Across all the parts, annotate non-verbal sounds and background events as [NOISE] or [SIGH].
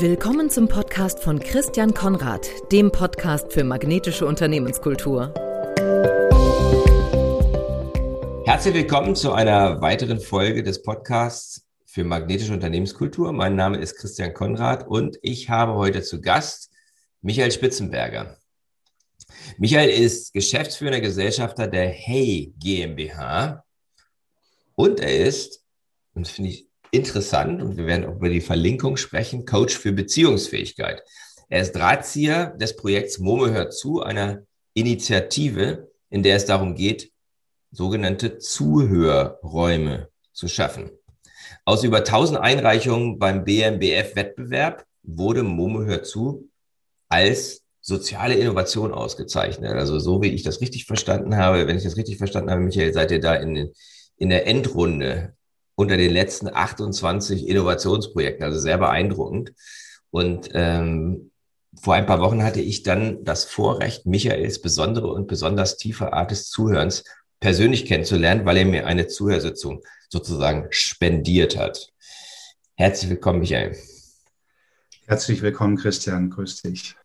Willkommen zum Podcast von Christian Konrad, dem Podcast für magnetische Unternehmenskultur. Herzlich willkommen zu einer weiteren Folge des Podcasts für magnetische Unternehmenskultur. Mein Name ist Christian Konrad und ich habe heute zu Gast Michael Spitzenberger. Michael ist geschäftsführender Gesellschafter der Hey GmbH und er ist, und das finde ich interessant und wir werden auch über die Verlinkung sprechen, Coach für Beziehungsfähigkeit. Er ist Drahtzieher des Projekts Momo hört zu, einer Initiative, in der es darum geht, sogenannte Zuhörräume zu schaffen. Aus über 1000 Einreichungen beim BMBF-Wettbewerb wurde Momo hört zu als soziale Innovation ausgezeichnet. Also so wie ich das richtig verstanden habe, wenn ich das richtig verstanden habe, Michael, seid ihr da in, in der Endrunde unter den letzten 28 Innovationsprojekten, also sehr beeindruckend. Und ähm, vor ein paar Wochen hatte ich dann das Vorrecht, Michaels besondere und besonders tiefe Art des Zuhörens persönlich kennenzulernen, weil er mir eine Zuhörsitzung sozusagen spendiert hat. Herzlich willkommen, Michael. Herzlich willkommen, Christian. Grüß dich.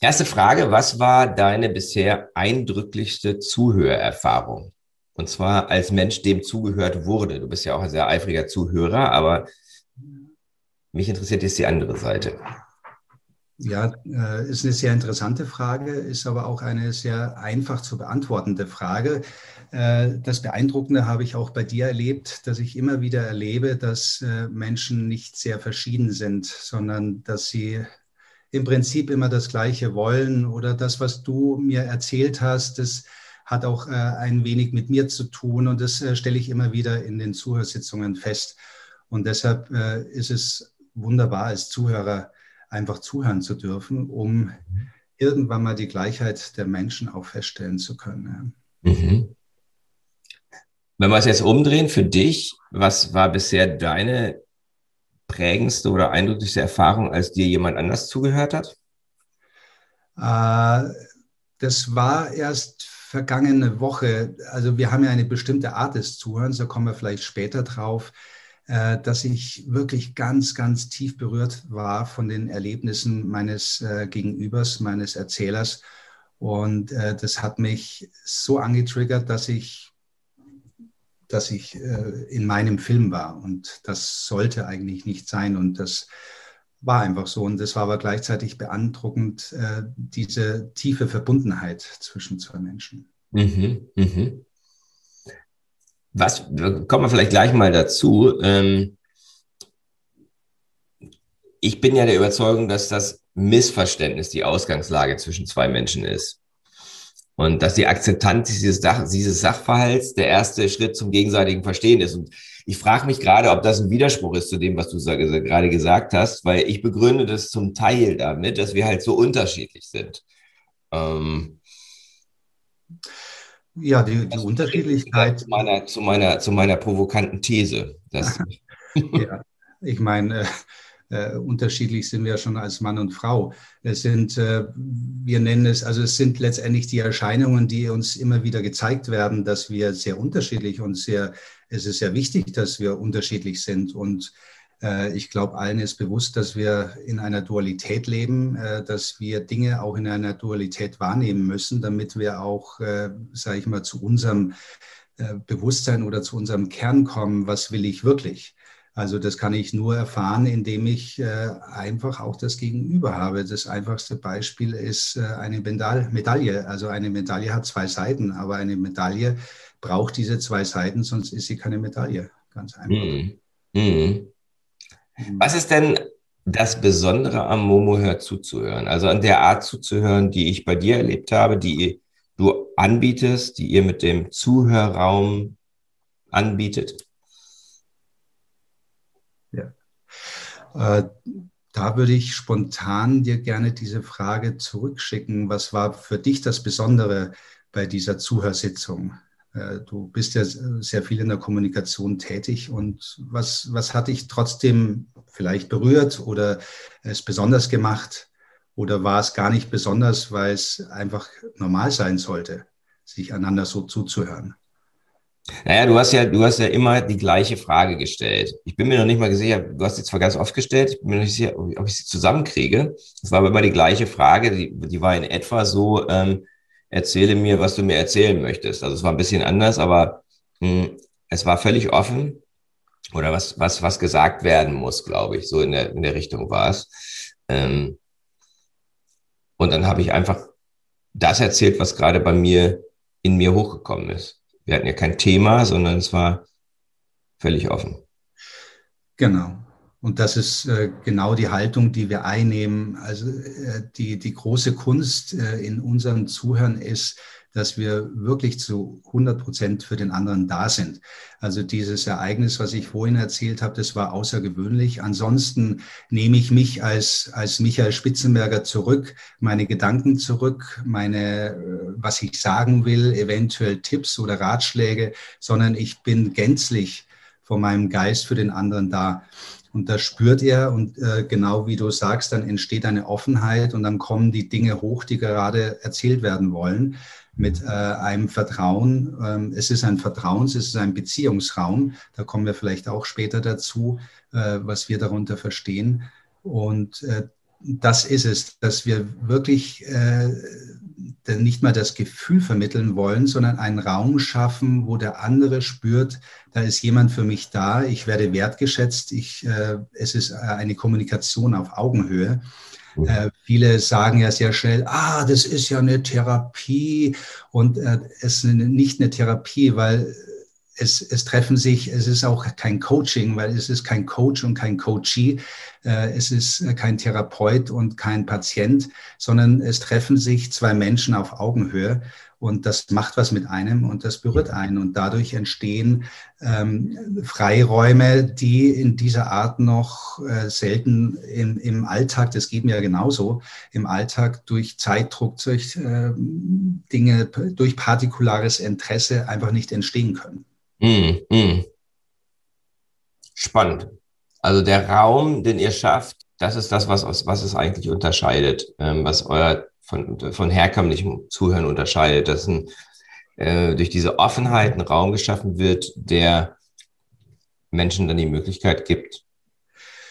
Erste Frage, was war deine bisher eindrücklichste Zuhörerfahrung? Und zwar als Mensch, dem zugehört wurde. Du bist ja auch ein sehr eifriger Zuhörer, aber mich interessiert jetzt die andere Seite. Ja, äh, ist eine sehr interessante Frage, ist aber auch eine sehr einfach zu beantwortende Frage. Äh, das Beeindruckende habe ich auch bei dir erlebt, dass ich immer wieder erlebe, dass äh, Menschen nicht sehr verschieden sind, sondern dass sie im Prinzip immer das Gleiche wollen oder das, was du mir erzählt hast, das hat auch äh, ein wenig mit mir zu tun und das äh, stelle ich immer wieder in den Zuhörsitzungen fest. Und deshalb äh, ist es wunderbar, als Zuhörer einfach zuhören zu dürfen, um irgendwann mal die Gleichheit der Menschen auch feststellen zu können. Mhm. Wenn wir es jetzt umdrehen für dich, was war bisher deine prägendste oder eindrücklichste Erfahrung, als dir jemand anders zugehört hat? Das war erst vergangene Woche, also wir haben ja eine bestimmte Art des Zuhörens, da kommen wir vielleicht später drauf, äh, dass ich wirklich ganz, ganz tief berührt war von den Erlebnissen meines äh, Gegenübers, meines Erzählers. Und äh, das hat mich so angetriggert, dass ich, dass ich in meinem Film war. Und das sollte eigentlich nicht sein. Und das war einfach so. Und das war aber gleichzeitig beeindruckend, äh, diese tiefe Verbundenheit zwischen zwei Menschen. Mhm, mhm. Was, kommen wir vielleicht gleich mal dazu. Ähm, ich bin ja der Überzeugung, dass das Missverständnis die Ausgangslage zwischen zwei Menschen ist. Und dass die Akzeptanz dieses, Sach dieses Sachverhalts der erste Schritt zum gegenseitigen Verstehen ist. Und ich frage mich gerade, ob das ein Widerspruch ist zu dem, was du gerade gesagt hast, weil ich begründe das zum Teil damit, dass wir halt so unterschiedlich sind. Ähm, ja, die, die Unterschiedlichkeit. Zu meiner, zu, meiner, zu meiner provokanten These. [LAUGHS] ja, ich meine, äh, unterschiedlich sind wir schon als Mann und Frau. Es sind, äh, wir nennen es, also es sind letztendlich die Erscheinungen, die uns immer wieder gezeigt werden, dass wir sehr unterschiedlich und sehr, es ist sehr wichtig, dass wir unterschiedlich sind. Und äh, ich glaube, allen ist bewusst, dass wir in einer Dualität leben, äh, dass wir Dinge auch in einer Dualität wahrnehmen müssen, damit wir auch, äh, sage ich mal, zu unserem äh, Bewusstsein oder zu unserem Kern kommen, was will ich wirklich? Also das kann ich nur erfahren, indem ich äh, einfach auch das Gegenüber habe. Das einfachste Beispiel ist äh, eine Medaille. Also eine Medaille hat zwei Seiten, aber eine Medaille braucht diese zwei Seiten, sonst ist sie keine Medaille. Ganz einfach. Mhm. Mhm. Was ist denn das Besondere am Momo hört zuzuhören? Also an der Art zuzuhören, die ich bei dir erlebt habe, die du anbietest, die ihr mit dem Zuhörraum anbietet? Da würde ich spontan dir gerne diese Frage zurückschicken. Was war für dich das Besondere bei dieser Zuhörsitzung? Äh, du bist ja sehr viel in der Kommunikation tätig und was, was hat dich trotzdem vielleicht berührt oder es besonders gemacht? Oder war es gar nicht besonders, weil es einfach normal sein sollte, sich einander so zuzuhören? Naja, du hast ja, du hast ja immer die gleiche Frage gestellt. Ich bin mir noch nicht mal sicher, du hast sie zwar ganz oft gestellt, ich bin mir noch nicht sicher, ob ich sie zusammenkriege. Es war aber immer die gleiche Frage, die, die war in etwa so, ähm, erzähle mir, was du mir erzählen möchtest. Also es war ein bisschen anders, aber mh, hm, es war völlig offen oder was, was, was gesagt werden muss, glaube ich. So in der, in der Richtung war es. Ähm, und dann habe ich einfach das erzählt, was gerade bei mir in mir hochgekommen ist. Wir hatten ja kein Thema, sondern es war völlig offen. Genau. Und das ist äh, genau die Haltung, die wir einnehmen. Also äh, die, die große Kunst äh, in unserem Zuhören ist, dass wir wirklich zu 100 Prozent für den anderen da sind. Also dieses Ereignis, was ich vorhin erzählt habe, das war außergewöhnlich. Ansonsten nehme ich mich als, als Michael Spitzenberger zurück, meine Gedanken zurück, meine, äh, was ich sagen will, eventuell Tipps oder Ratschläge, sondern ich bin gänzlich von meinem Geist für den anderen da. Und das spürt er und äh, genau wie du sagst, dann entsteht eine Offenheit und dann kommen die Dinge hoch, die gerade erzählt werden wollen mit äh, einem Vertrauen. Ähm, es ist ein Vertrauens, es ist ein Beziehungsraum. Da kommen wir vielleicht auch später dazu, äh, was wir darunter verstehen. Und äh, das ist es, dass wir wirklich äh, nicht mal das Gefühl vermitteln wollen, sondern einen Raum schaffen, wo der andere spürt, da ist jemand für mich da, ich werde wertgeschätzt, ich, äh, es ist eine Kommunikation auf Augenhöhe. Äh, viele sagen ja sehr schnell, ah, das ist ja eine Therapie und äh, es ist nicht eine Therapie, weil es, es treffen sich, es ist auch kein Coaching, weil es ist kein Coach und kein Coachee, äh, es ist kein Therapeut und kein Patient, sondern es treffen sich zwei Menschen auf Augenhöhe und das macht was mit einem und das berührt einen. Und dadurch entstehen ähm, Freiräume, die in dieser Art noch äh, selten im, im Alltag, das geht mir ja genauso, im Alltag durch Zeitdruck, durch äh, Dinge, durch partikulares Interesse einfach nicht entstehen können. Mm, mm. Spannend. Also der Raum, den ihr schafft, das ist das, was, was es eigentlich unterscheidet, ähm, was euer von, von herkömmlichem Zuhören unterscheidet, dass ein, äh, durch diese Offenheit ein Raum geschaffen wird, der Menschen dann die Möglichkeit gibt,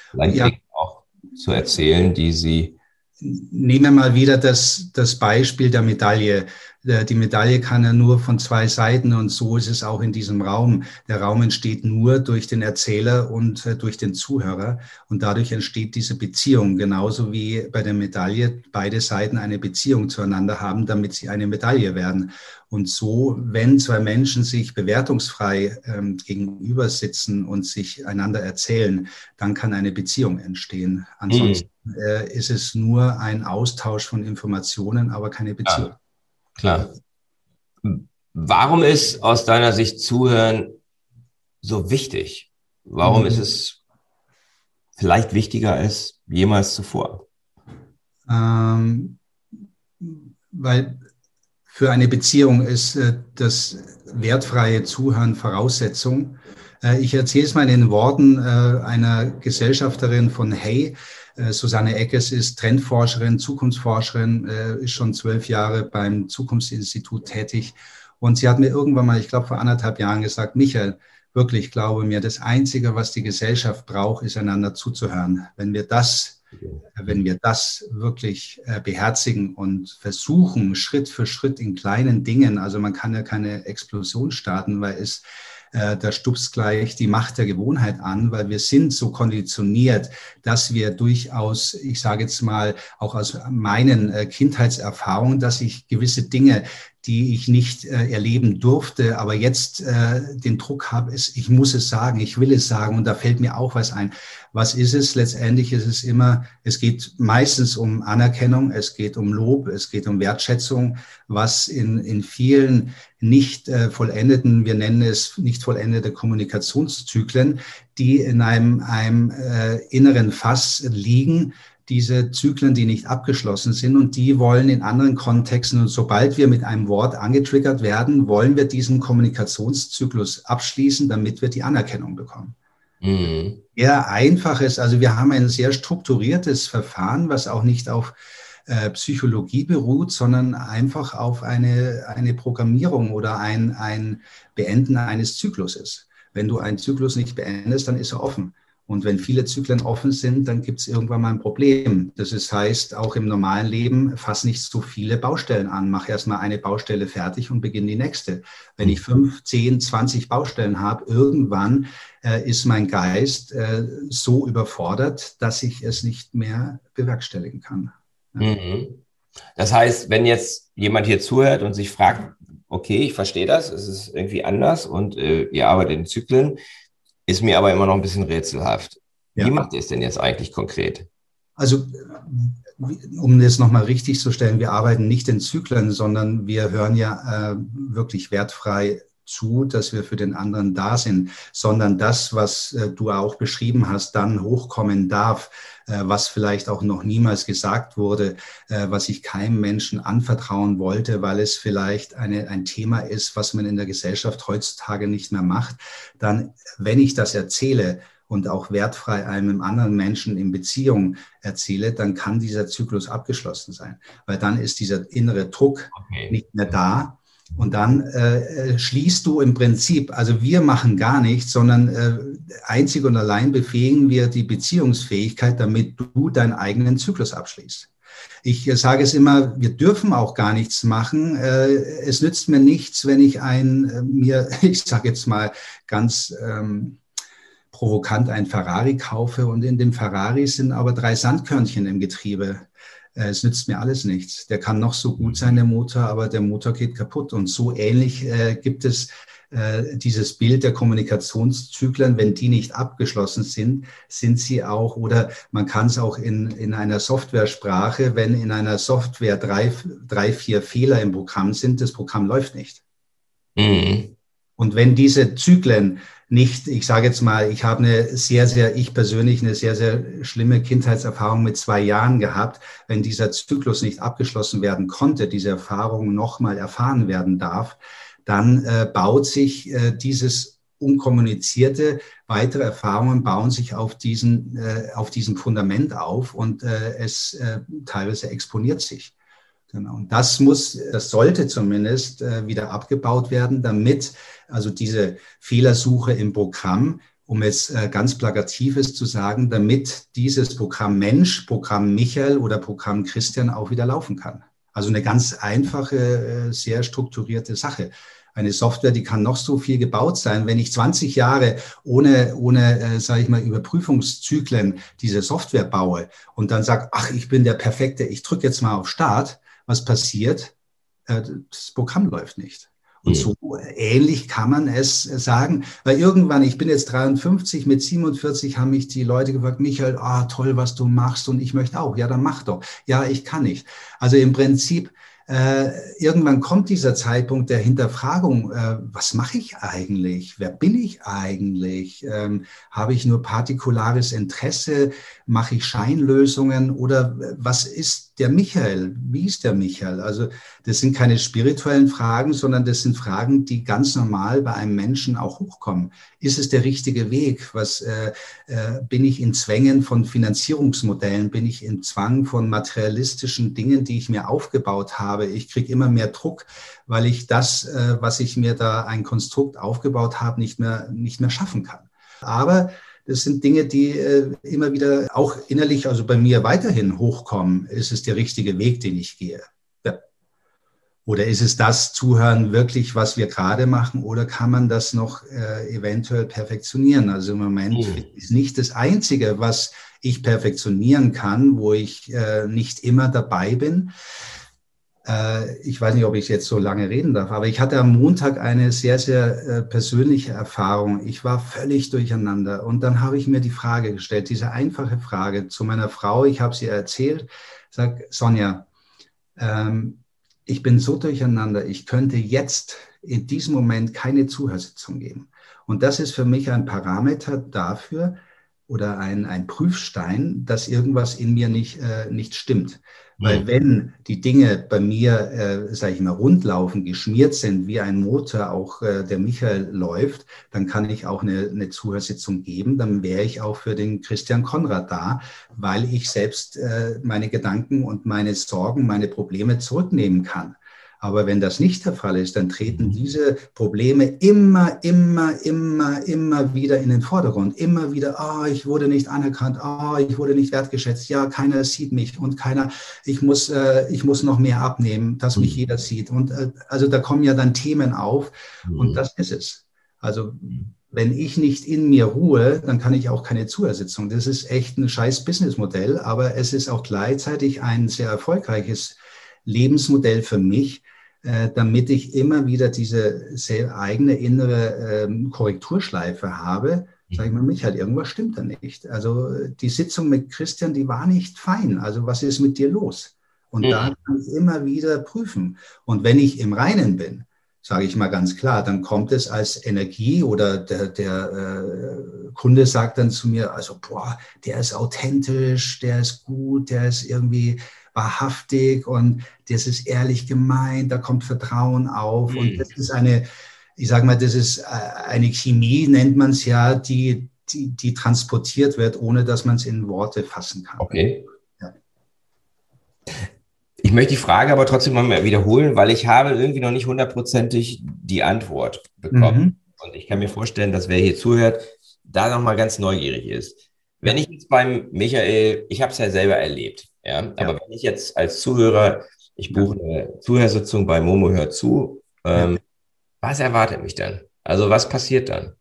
vielleicht ja. auch zu erzählen, die sie. Nehmen wir mal wieder das, das Beispiel der Medaille. Äh, die Medaille kann ja nur von zwei Seiten und so ist es auch in diesem Raum. Der Raum entsteht nur durch den Erzähler und äh, durch den Zuhörer und dadurch entsteht diese Beziehung, genauso wie bei der Medaille beide Seiten eine Beziehung zueinander haben, damit sie eine Medaille werden. Und so, wenn zwei Menschen sich bewertungsfrei ähm, gegenüber sitzen und sich einander erzählen, dann kann eine Beziehung entstehen. Ansonsten mhm. äh, ist es nur ein Austausch von Informationen, aber keine Beziehung. Ja. Klar. Warum ist aus deiner Sicht Zuhören so wichtig? Warum mhm. ist es vielleicht wichtiger als jemals zuvor? Ähm, weil für eine Beziehung ist äh, das wertfreie Zuhören Voraussetzung. Äh, ich erzähle es mal in den Worten äh, einer Gesellschafterin von Hey. Äh, Susanne Eckes ist Trendforscherin, Zukunftsforscherin, äh, ist schon zwölf Jahre beim Zukunftsinstitut tätig. Und sie hat mir irgendwann mal, ich glaube vor anderthalb Jahren gesagt, Michael, wirklich glaube mir, das Einzige, was die Gesellschaft braucht, ist einander zuzuhören. Wenn wir das, wenn wir das wirklich äh, beherzigen und versuchen, Schritt für Schritt in kleinen Dingen, also man kann ja keine Explosion starten, weil es äh, da stupst gleich die Macht der Gewohnheit an, weil wir sind so konditioniert, dass wir durchaus, ich sage jetzt mal, auch aus meinen äh, Kindheitserfahrungen, dass ich gewisse Dinge die ich nicht äh, erleben durfte, aber jetzt äh, den Druck habe, es, ich muss es sagen, ich will es sagen. Und da fällt mir auch was ein. Was ist es? Letztendlich ist es immer, es geht meistens um Anerkennung, es geht um Lob, es geht um Wertschätzung, was in, in vielen nicht äh, vollendeten, wir nennen es nicht vollendete Kommunikationszyklen, die in einem, einem äh, inneren Fass liegen, diese Zyklen, die nicht abgeschlossen sind und die wollen in anderen Kontexten und sobald wir mit einem Wort angetriggert werden, wollen wir diesen Kommunikationszyklus abschließen, damit wir die Anerkennung bekommen. Mhm. Ja, einfaches, also wir haben ein sehr strukturiertes Verfahren, was auch nicht auf äh, Psychologie beruht, sondern einfach auf eine, eine Programmierung oder ein, ein Beenden eines Zykluses. Wenn du einen Zyklus nicht beendest, dann ist er offen. Und wenn viele Zyklen offen sind, dann gibt es irgendwann mal ein Problem. Das ist, heißt, auch im normalen Leben fass nicht so viele Baustellen an. Mach erstmal eine Baustelle fertig und beginn die nächste. Wenn ich fünf, zehn, zwanzig Baustellen habe, irgendwann äh, ist mein Geist äh, so überfordert, dass ich es nicht mehr bewerkstelligen kann. Ja. Mhm. Das heißt, wenn jetzt jemand hier zuhört und sich fragt, okay, ich verstehe das, es ist irgendwie anders und äh, ihr arbeitet in Zyklen, ist mir aber immer noch ein bisschen rätselhaft. Ja. Wie macht ihr es denn jetzt eigentlich konkret? Also, um das nochmal richtig zu stellen, wir arbeiten nicht in Zyklen, sondern wir hören ja äh, wirklich wertfrei zu, dass wir für den anderen da sind, sondern das, was äh, du auch beschrieben hast, dann hochkommen darf, äh, was vielleicht auch noch niemals gesagt wurde, äh, was ich keinem Menschen anvertrauen wollte, weil es vielleicht eine, ein Thema ist, was man in der Gesellschaft heutzutage nicht mehr macht, dann, wenn ich das erzähle, und auch wertfrei einem anderen Menschen in Beziehung erzähle, dann kann dieser Zyklus abgeschlossen sein, weil dann ist dieser innere Druck okay. nicht mehr da und dann äh, schließt du im Prinzip, also wir machen gar nichts, sondern äh, einzig und allein befähigen wir die Beziehungsfähigkeit, damit du deinen eigenen Zyklus abschließt. Ich äh, sage es immer, wir dürfen auch gar nichts machen. Äh, es nützt mir nichts, wenn ich ein, äh, mir, [LAUGHS] ich sage jetzt mal ganz ähm, provokant ein Ferrari kaufe und in dem Ferrari sind aber drei Sandkörnchen im Getriebe äh, es nützt mir alles nichts. Der kann noch so gut sein, der Motor, aber der Motor geht kaputt. Und so ähnlich äh, gibt es äh, dieses Bild der Kommunikationszyklen, wenn die nicht abgeschlossen sind, sind sie auch, oder man kann es auch in, in einer Softwaresprache, wenn in einer Software drei, drei, vier Fehler im Programm sind, das Programm läuft nicht. Mhm. Und wenn diese Zyklen nicht, ich sage jetzt mal, ich habe eine sehr, sehr, ich persönlich eine sehr, sehr schlimme Kindheitserfahrung mit zwei Jahren gehabt. Wenn dieser Zyklus nicht abgeschlossen werden konnte, diese Erfahrung nochmal erfahren werden darf, dann äh, baut sich äh, dieses unkommunizierte, weitere Erfahrungen bauen sich auf diesen, äh, auf diesem Fundament auf und äh, es äh, teilweise exponiert sich. Genau. Und das muss, das sollte zumindest äh, wieder abgebaut werden, damit also diese Fehlersuche im Programm, um es äh, ganz plakatives zu sagen, damit dieses Programm Mensch, Programm Michael oder Programm Christian auch wieder laufen kann. Also eine ganz einfache, äh, sehr strukturierte Sache. Eine Software, die kann noch so viel gebaut sein. Wenn ich 20 Jahre ohne, ohne äh, sage ich mal, Überprüfungszyklen diese Software baue und dann sage, ach, ich bin der Perfekte, ich drücke jetzt mal auf Start, was passiert? Äh, das Programm läuft nicht. Und so ähnlich kann man es sagen, weil irgendwann, ich bin jetzt 53, mit 47 haben mich die Leute gefragt, Michael, ah, toll, was du machst und ich möchte auch. Ja, dann mach doch. Ja, ich kann nicht. Also im Prinzip äh, irgendwann kommt dieser Zeitpunkt der Hinterfragung, äh, was mache ich eigentlich? Wer bin ich eigentlich? Ähm, habe ich nur partikulares Interesse? Mache ich Scheinlösungen? Oder was ist der Michael? Wie ist der Michael? Also das sind keine spirituellen Fragen, sondern das sind Fragen, die ganz normal bei einem Menschen auch hochkommen. Ist es der richtige Weg? Was äh, äh, bin ich in Zwängen von Finanzierungsmodellen? Bin ich in Zwang von materialistischen Dingen, die ich mir aufgebaut habe? Habe. Ich kriege immer mehr Druck, weil ich das, äh, was ich mir da ein Konstrukt aufgebaut habe, nicht mehr, nicht mehr schaffen kann. Aber das sind Dinge, die äh, immer wieder auch innerlich, also bei mir weiterhin hochkommen. Ist es der richtige Weg, den ich gehe? Ja. Oder ist es das Zuhören wirklich, was wir gerade machen? Oder kann man das noch äh, eventuell perfektionieren? Also im Moment mhm. ist nicht das Einzige, was ich perfektionieren kann, wo ich äh, nicht immer dabei bin. Äh, ich weiß nicht, ob ich jetzt so lange reden darf, aber ich hatte am Montag eine sehr, sehr äh, persönliche Erfahrung. Ich war völlig durcheinander und dann habe ich mir die Frage gestellt, diese einfache Frage zu meiner Frau. Ich habe sie erzählt, sag Sonja, ähm, ich bin so durcheinander, ich könnte jetzt in diesem Moment keine Zuhörsitzung geben. Und das ist für mich ein Parameter dafür oder ein, ein Prüfstein, dass irgendwas in mir nicht, äh, nicht stimmt. Weil mhm. wenn die Dinge bei mir, äh, sage ich mal, rundlaufen, geschmiert sind, wie ein Motor auch äh, der Michael läuft, dann kann ich auch eine, eine Zuhörsitzung geben. Dann wäre ich auch für den Christian Konrad da, weil ich selbst äh, meine Gedanken und meine Sorgen, meine Probleme zurücknehmen kann. Aber wenn das nicht der Fall ist, dann treten diese Probleme immer, immer, immer, immer wieder in den Vordergrund. Immer wieder, ah, oh, ich wurde nicht anerkannt, ah, oh, ich wurde nicht wertgeschätzt, ja, keiner sieht mich und keiner, ich muss, äh, ich muss noch mehr abnehmen, dass mich mhm. jeder sieht. Und äh, also da kommen ja dann Themen auf und mhm. das ist es. Also wenn ich nicht in mir ruhe, dann kann ich auch keine Zuersitzung. Das ist echt ein scheiß Businessmodell, aber es ist auch gleichzeitig ein sehr erfolgreiches Lebensmodell für mich, äh, damit ich immer wieder diese eigene innere ähm, Korrekturschleife habe, sage ich mal, Michael, irgendwas stimmt da nicht. Also die Sitzung mit Christian, die war nicht fein. Also was ist mit dir los? Und mhm. da kann ich immer wieder prüfen. Und wenn ich im Reinen bin, sage ich mal ganz klar, dann kommt es als Energie oder der, der äh, Kunde sagt dann zu mir, also boah, der ist authentisch, der ist gut, der ist irgendwie wahrhaftig und das ist ehrlich gemeint, da kommt Vertrauen auf mhm. und das ist eine, ich sage mal, das ist äh, eine Chemie, nennt man es ja, die, die, die transportiert wird, ohne dass man es in Worte fassen kann. Okay. Ja. Ich möchte die Frage aber trotzdem mal wiederholen, weil ich habe irgendwie noch nicht hundertprozentig die Antwort bekommen. Mhm. Und ich kann mir vorstellen, dass wer hier zuhört, da nochmal ganz neugierig ist. Wenn ich jetzt beim Michael, ich habe es ja selber erlebt, ja, ja. aber wenn ich jetzt als Zuhörer, ich buche eine Zuhörsitzung bei Momo hört zu, ähm, ja. was erwartet mich dann? Also was passiert dann?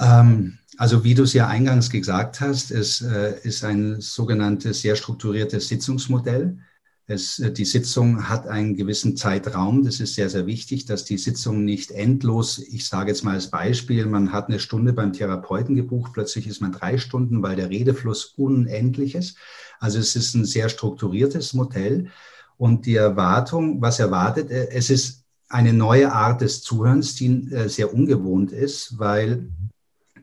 Ähm, also wie du es ja eingangs gesagt hast, es äh, ist ein sogenanntes sehr strukturiertes Sitzungsmodell. Es, äh, die Sitzung hat einen gewissen Zeitraum. Das ist sehr, sehr wichtig, dass die Sitzung nicht endlos, ich sage jetzt mal als Beispiel, man hat eine Stunde beim Therapeuten gebucht, plötzlich ist man drei Stunden, weil der Redefluss unendlich ist. Also es ist ein sehr strukturiertes Modell. Und die Erwartung, was erwartet, äh, es ist eine neue Art des Zuhörens, die äh, sehr ungewohnt ist, weil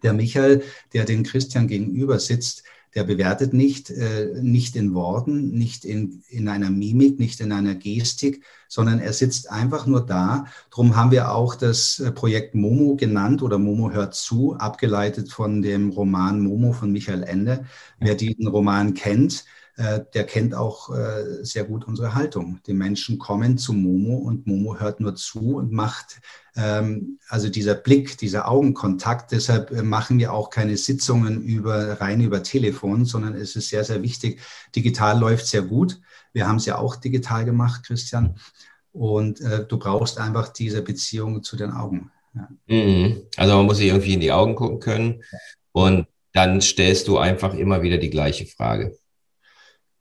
der Michael, der den Christian gegenüber sitzt, der bewertet nicht, äh, nicht in Worten, nicht in, in einer Mimik, nicht in einer Gestik, sondern er sitzt einfach nur da. Drum haben wir auch das äh, Projekt Momo genannt oder Momo hört zu, abgeleitet von dem Roman Momo von Michael Ende. Wer diesen Roman kennt, der kennt auch äh, sehr gut unsere Haltung. Die Menschen kommen zu Momo und Momo hört nur zu und macht ähm, also dieser Blick, dieser Augenkontakt. Deshalb äh, machen wir auch keine Sitzungen über, rein über Telefon, sondern es ist sehr, sehr wichtig. Digital läuft sehr gut. Wir haben es ja auch digital gemacht, Christian. Und äh, du brauchst einfach diese Beziehung zu den Augen. Ja. Mhm. Also man muss sich irgendwie in die Augen gucken können und dann stellst du einfach immer wieder die gleiche Frage.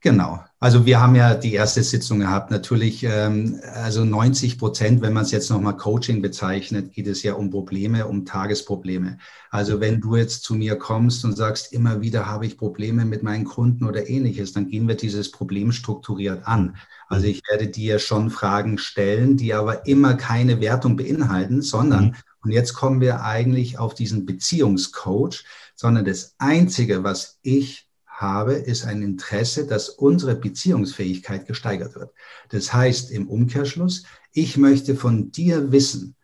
Genau. Also wir haben ja die erste Sitzung gehabt. Natürlich, ähm, also 90 Prozent, wenn man es jetzt nochmal Coaching bezeichnet, geht es ja um Probleme, um Tagesprobleme. Also wenn du jetzt zu mir kommst und sagst, immer wieder habe ich Probleme mit meinen Kunden oder ähnliches, dann gehen wir dieses Problem strukturiert an. Also ich werde dir schon Fragen stellen, die aber immer keine Wertung beinhalten, sondern, mhm. und jetzt kommen wir eigentlich auf diesen Beziehungscoach, sondern das Einzige, was ich habe, ist ein Interesse, dass unsere Beziehungsfähigkeit gesteigert wird. Das heißt im Umkehrschluss, ich möchte von dir wissen,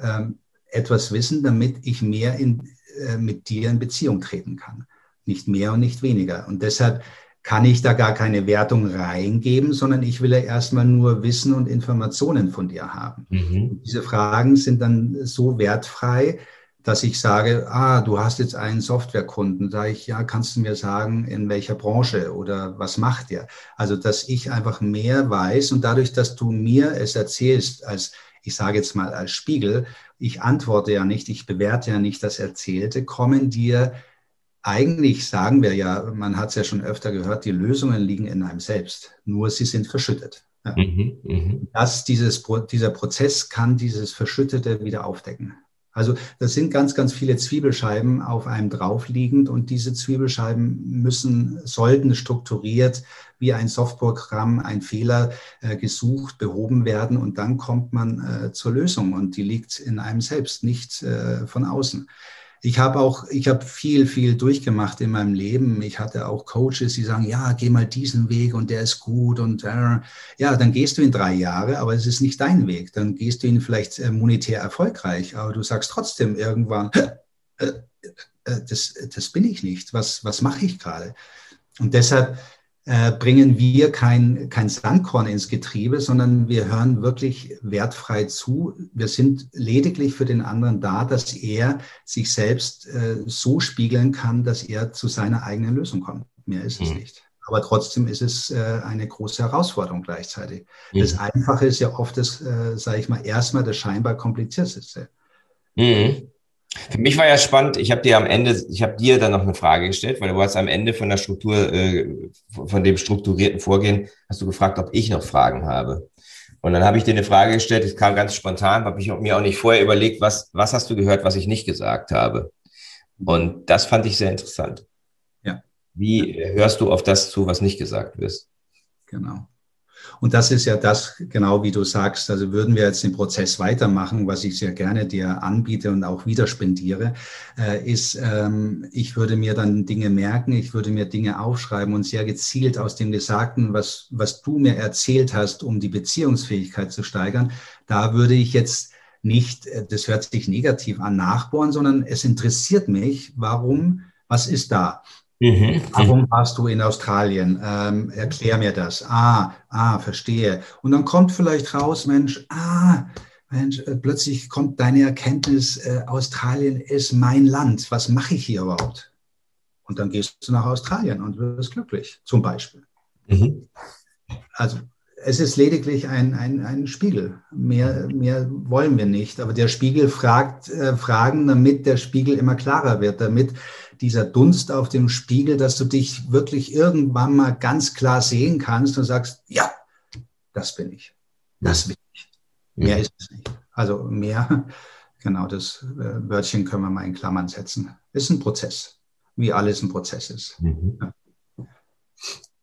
ähm, etwas wissen, damit ich mehr in, äh, mit dir in Beziehung treten kann. Nicht mehr und nicht weniger. Und deshalb kann ich da gar keine Wertung reingeben, sondern ich will ja erstmal nur Wissen und Informationen von dir haben. Mhm. Diese Fragen sind dann so wertfrei, dass ich sage, ah, du hast jetzt einen Softwarekunden, sage ich, ja, kannst du mir sagen, in welcher Branche oder was macht der? Also, dass ich einfach mehr weiß und dadurch, dass du mir es erzählst, als ich sage jetzt mal als Spiegel, ich antworte ja nicht, ich bewerte ja nicht das Erzählte, kommen dir eigentlich sagen wir ja, man hat es ja schon öfter gehört, die Lösungen liegen in einem selbst, nur sie sind verschüttet. Ja. Mhm, mh. das, dieses, dieser Prozess kann dieses Verschüttete wieder aufdecken. Also das sind ganz, ganz viele Zwiebelscheiben auf einem draufliegend und diese Zwiebelscheiben müssen, sollten strukturiert wie ein Softprogramm, ein Fehler äh, gesucht, behoben werden und dann kommt man äh, zur Lösung und die liegt in einem selbst, nicht äh, von außen. Ich habe auch, ich habe viel, viel durchgemacht in meinem Leben. Ich hatte auch Coaches, die sagen, ja, geh mal diesen Weg und der ist gut und äh, ja, dann gehst du in drei Jahre, aber es ist nicht dein Weg. Dann gehst du ihn vielleicht äh, monetär erfolgreich, aber du sagst trotzdem irgendwann, äh, äh, das, das bin ich nicht. Was, was mache ich gerade? Und deshalb äh, bringen wir kein, kein Sandkorn ins Getriebe, sondern wir hören wirklich wertfrei zu. Wir sind lediglich für den anderen da, dass er sich selbst äh, so spiegeln kann, dass er zu seiner eigenen Lösung kommt. Mehr ist es mhm. nicht. Aber trotzdem ist es äh, eine große Herausforderung gleichzeitig. Mhm. Das Einfache ist ja oft das, äh, sage ich mal, erstmal das scheinbar komplizierteste. Mhm. Für mich war ja spannend, ich habe dir am Ende, ich habe dir dann noch eine Frage gestellt, weil du hast am Ende von der Struktur, äh, von dem strukturierten Vorgehen, hast du gefragt, ob ich noch Fragen habe. Und dann habe ich dir eine Frage gestellt, das kam ganz spontan, habe ich mir auch nicht vorher überlegt, was, was hast du gehört, was ich nicht gesagt habe. Und das fand ich sehr interessant. Ja. Wie hörst du auf das zu, was nicht gesagt wird? Genau. Und das ist ja das, genau wie du sagst. Also würden wir jetzt den Prozess weitermachen, was ich sehr gerne dir anbiete und auch wieder spendiere, äh, ist, ähm, ich würde mir dann Dinge merken, ich würde mir Dinge aufschreiben und sehr gezielt aus dem Gesagten, was, was du mir erzählt hast, um die Beziehungsfähigkeit zu steigern, da würde ich jetzt nicht, äh, das hört sich negativ an, nachbohren, sondern es interessiert mich, warum, was ist da? Mhm. Warum warst du in Australien? Ähm, erklär mir das. Ah, ah, verstehe. Und dann kommt vielleicht raus, Mensch, ah, Mensch, äh, plötzlich kommt deine Erkenntnis, äh, Australien ist mein Land. Was mache ich hier überhaupt? Und dann gehst du nach Australien und wirst glücklich, zum Beispiel. Mhm. Also es ist lediglich ein, ein, ein Spiegel. Mehr, mehr wollen wir nicht. Aber der Spiegel fragt äh, Fragen, damit der Spiegel immer klarer wird, damit dieser Dunst auf dem Spiegel, dass du dich wirklich irgendwann mal ganz klar sehen kannst und sagst, ja, das bin ich. Das bin ich. Mehr ist es nicht. Also mehr, [LAUGHS] genau, das äh, Wörtchen können wir mal in Klammern setzen. Ist ein Prozess, wie alles ein Prozess ist. Mhm. Ja.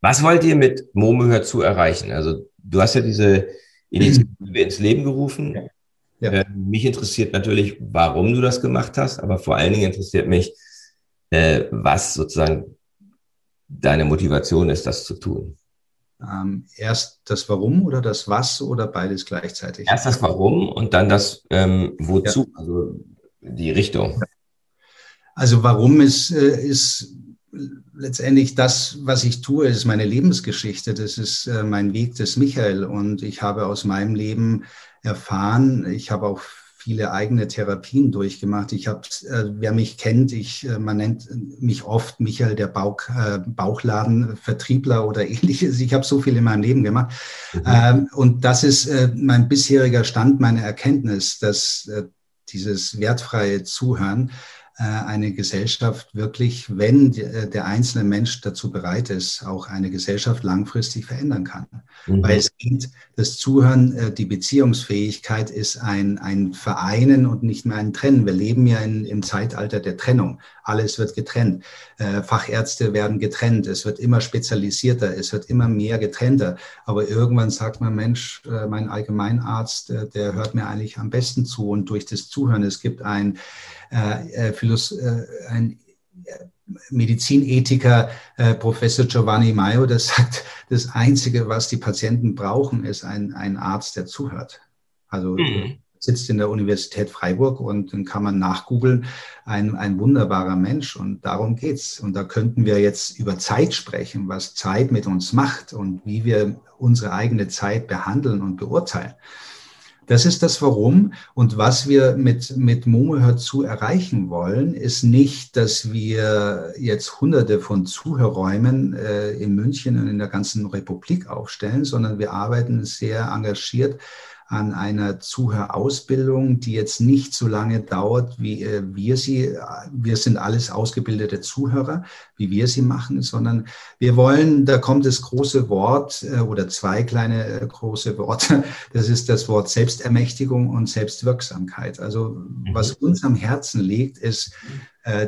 Was wollt ihr mit Momo hört zu erreichen? Also du hast ja diese Initiative ins Leben gerufen. Ja. Ja. Äh, mich interessiert natürlich, warum du das gemacht hast, aber vor allen Dingen interessiert mich, äh, was sozusagen deine Motivation ist, das zu tun? Ähm, erst das Warum oder das Was oder beides gleichzeitig? Erst das Warum und dann das ähm, Wozu, ja. also die Richtung. Also warum ist, äh, ist letztendlich das, was ich tue, ist meine Lebensgeschichte. Das ist äh, mein Weg des Michael und ich habe aus meinem Leben erfahren, ich habe auch viele eigene Therapien durchgemacht. Ich habe, äh, wer mich kennt, ich, äh, man nennt mich oft Michael der Bauch, äh, Bauchladenvertriebler oder [LAUGHS] ähnliches. Ich habe so viel in meinem Leben gemacht. Mhm. Ähm, und das ist äh, mein bisheriger Stand, meine Erkenntnis, dass äh, dieses wertfreie Zuhören eine Gesellschaft wirklich, wenn äh, der einzelne Mensch dazu bereit ist, auch eine Gesellschaft langfristig verändern kann. Mhm. Weil es geht, das Zuhören, äh, die Beziehungsfähigkeit ist ein, ein Vereinen und nicht mehr ein Trennen. Wir leben ja in, im Zeitalter der Trennung. Alles wird getrennt. Fachärzte werden getrennt. Es wird immer spezialisierter. Es wird immer mehr getrennter. Aber irgendwann sagt man, Mensch, mein Allgemeinarzt, der hört mir eigentlich am besten zu. Und durch das Zuhören, es gibt ein, äh, äh, Philos äh, ein Medizinethiker, Professor Giovanni Maio, der sagt, das Einzige, was die Patienten brauchen, ist ein, ein Arzt, der zuhört. Also mhm. sitzt in der Universität Freiburg und dann kann man nachgoogeln, ein, ein wunderbarer Mensch und darum geht's. Und da könnten wir jetzt über Zeit sprechen, was Zeit mit uns macht und wie wir unsere eigene Zeit behandeln und beurteilen. Das ist das Warum. Und was wir mit, mit Momo hört zu erreichen wollen, ist nicht, dass wir jetzt hunderte von Zuhörräumen äh, in München und in der ganzen Republik aufstellen, sondern wir arbeiten sehr engagiert an einer Zuhörausbildung, die jetzt nicht so lange dauert, wie äh, wir sie, wir sind alles ausgebildete Zuhörer, wie wir sie machen, sondern wir wollen, da kommt das große Wort äh, oder zwei kleine äh, große Worte, [LAUGHS] das ist das Wort Selbstermächtigung und Selbstwirksamkeit. Also was mhm. uns am Herzen liegt, ist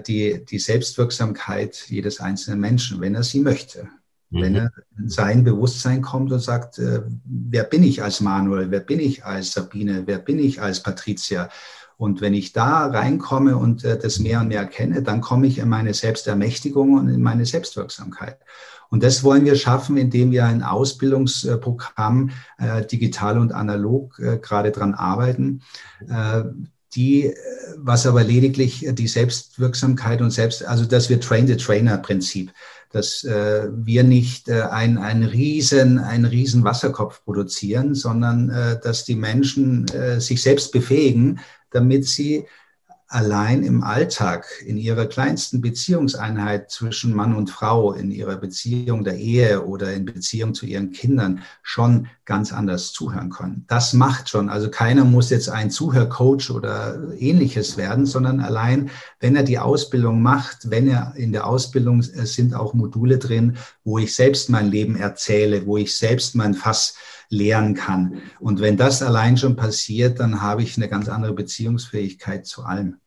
die, die Selbstwirksamkeit jedes einzelnen Menschen, wenn er sie möchte. Wenn mhm. er in sein Bewusstsein kommt und sagt, äh, wer bin ich als Manuel, wer bin ich als Sabine, wer bin ich als Patricia? Und wenn ich da reinkomme und äh, das mehr und mehr erkenne, dann komme ich in meine Selbstermächtigung und in meine Selbstwirksamkeit. Und das wollen wir schaffen, indem wir ein Ausbildungsprogramm äh, digital und analog äh, gerade dran arbeiten, äh, die, was aber lediglich die Selbstwirksamkeit und Selbst, also dass wir Train-the-Trainer-Prinzip, dass äh, wir nicht äh, ein, ein riesen, ein riesen Wasserkopf produzieren, sondern äh, dass die Menschen äh, sich selbst befähigen, damit sie allein im Alltag, in ihrer kleinsten Beziehungseinheit zwischen Mann und Frau, in ihrer Beziehung der Ehe oder in Beziehung zu ihren Kindern schon ganz anders zuhören können. Das macht schon. Also keiner muss jetzt ein Zuhörcoach oder ähnliches werden, sondern allein, wenn er die Ausbildung macht, wenn er in der Ausbildung sind auch Module drin, wo ich selbst mein Leben erzähle, wo ich selbst mein Fass lernen kann. Und wenn das allein schon passiert, dann habe ich eine ganz andere Beziehungsfähigkeit zu allem.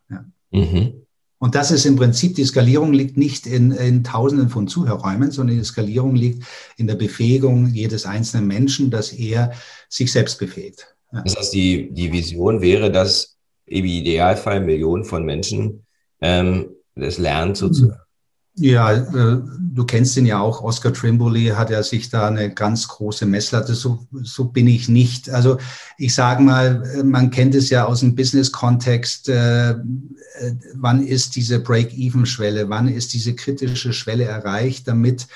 Mhm. Und das ist im Prinzip, die Skalierung liegt nicht in, in Tausenden von Zuhörräumen, sondern die Skalierung liegt in der Befähigung jedes einzelnen Menschen, dass er sich selbst befähigt. Ja. Das heißt, die, die Vision wäre, dass im Idealfall Millionen von Menschen ähm, das lernen sozusagen. Ja, äh, du kennst ihn ja auch. Oscar Trimboli hat ja sich da eine ganz große Messlatte. So, so bin ich nicht. Also ich sage mal, man kennt es ja aus dem Business-Kontext. Äh, äh, wann ist diese Break-Even-Schwelle? Wann ist diese kritische Schwelle erreicht, damit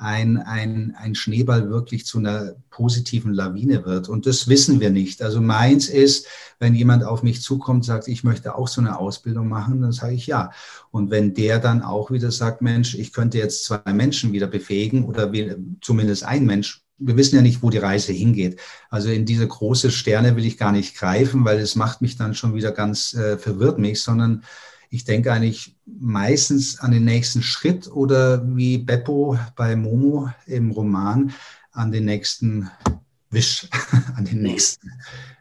ein, ein, ein Schneeball wirklich zu einer positiven Lawine wird. Und das wissen wir nicht. Also meins ist, wenn jemand auf mich zukommt, sagt, ich möchte auch so eine Ausbildung machen, dann sage ich ja. Und wenn der dann auch wieder sagt, Mensch, ich könnte jetzt zwei Menschen wieder befähigen oder zumindest ein Mensch, wir wissen ja nicht, wo die Reise hingeht. Also in diese große Sterne will ich gar nicht greifen, weil es macht mich dann schon wieder ganz äh, verwirrt mich, sondern ich denke eigentlich meistens an den nächsten Schritt oder wie Beppo bei Momo im Roman an den nächsten Wisch, [LAUGHS] an den nächsten.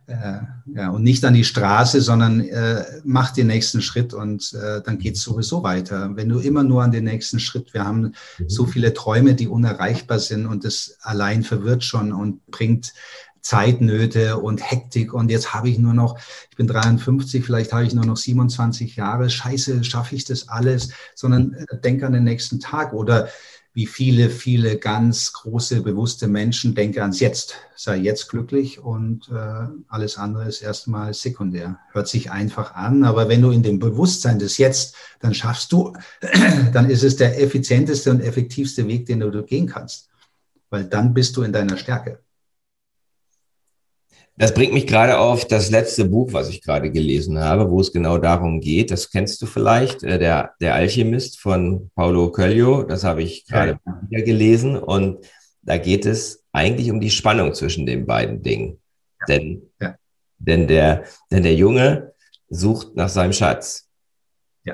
Äh, ja, und nicht an die Straße, sondern äh, mach den nächsten Schritt und äh, dann geht es sowieso weiter. Wenn du immer nur an den nächsten Schritt, wir haben mhm. so viele Träume, die unerreichbar sind und das allein verwirrt schon und bringt Zeitnöte und Hektik. Und jetzt habe ich nur noch, ich bin 53, vielleicht habe ich nur noch 27 Jahre, scheiße, schaffe ich das alles, sondern äh, denke an den nächsten Tag. Oder wie viele, viele ganz große, bewusste Menschen, denke ans Jetzt, sei jetzt glücklich und äh, alles andere ist erstmal sekundär. Hört sich einfach an, aber wenn du in dem Bewusstsein des Jetzt, dann schaffst du, [CLEARS THROAT] dann ist es der effizienteste und effektivste Weg, den du gehen kannst, weil dann bist du in deiner Stärke. Das bringt mich gerade auf das letzte Buch, was ich gerade gelesen habe, wo es genau darum geht. Das kennst du vielleicht, äh, der, der Alchemist von Paulo Coelho. Das habe ich gerade ja. wieder gelesen. Und da geht es eigentlich um die Spannung zwischen den beiden Dingen. Ja. Denn, ja. denn, der, denn der Junge sucht nach seinem Schatz.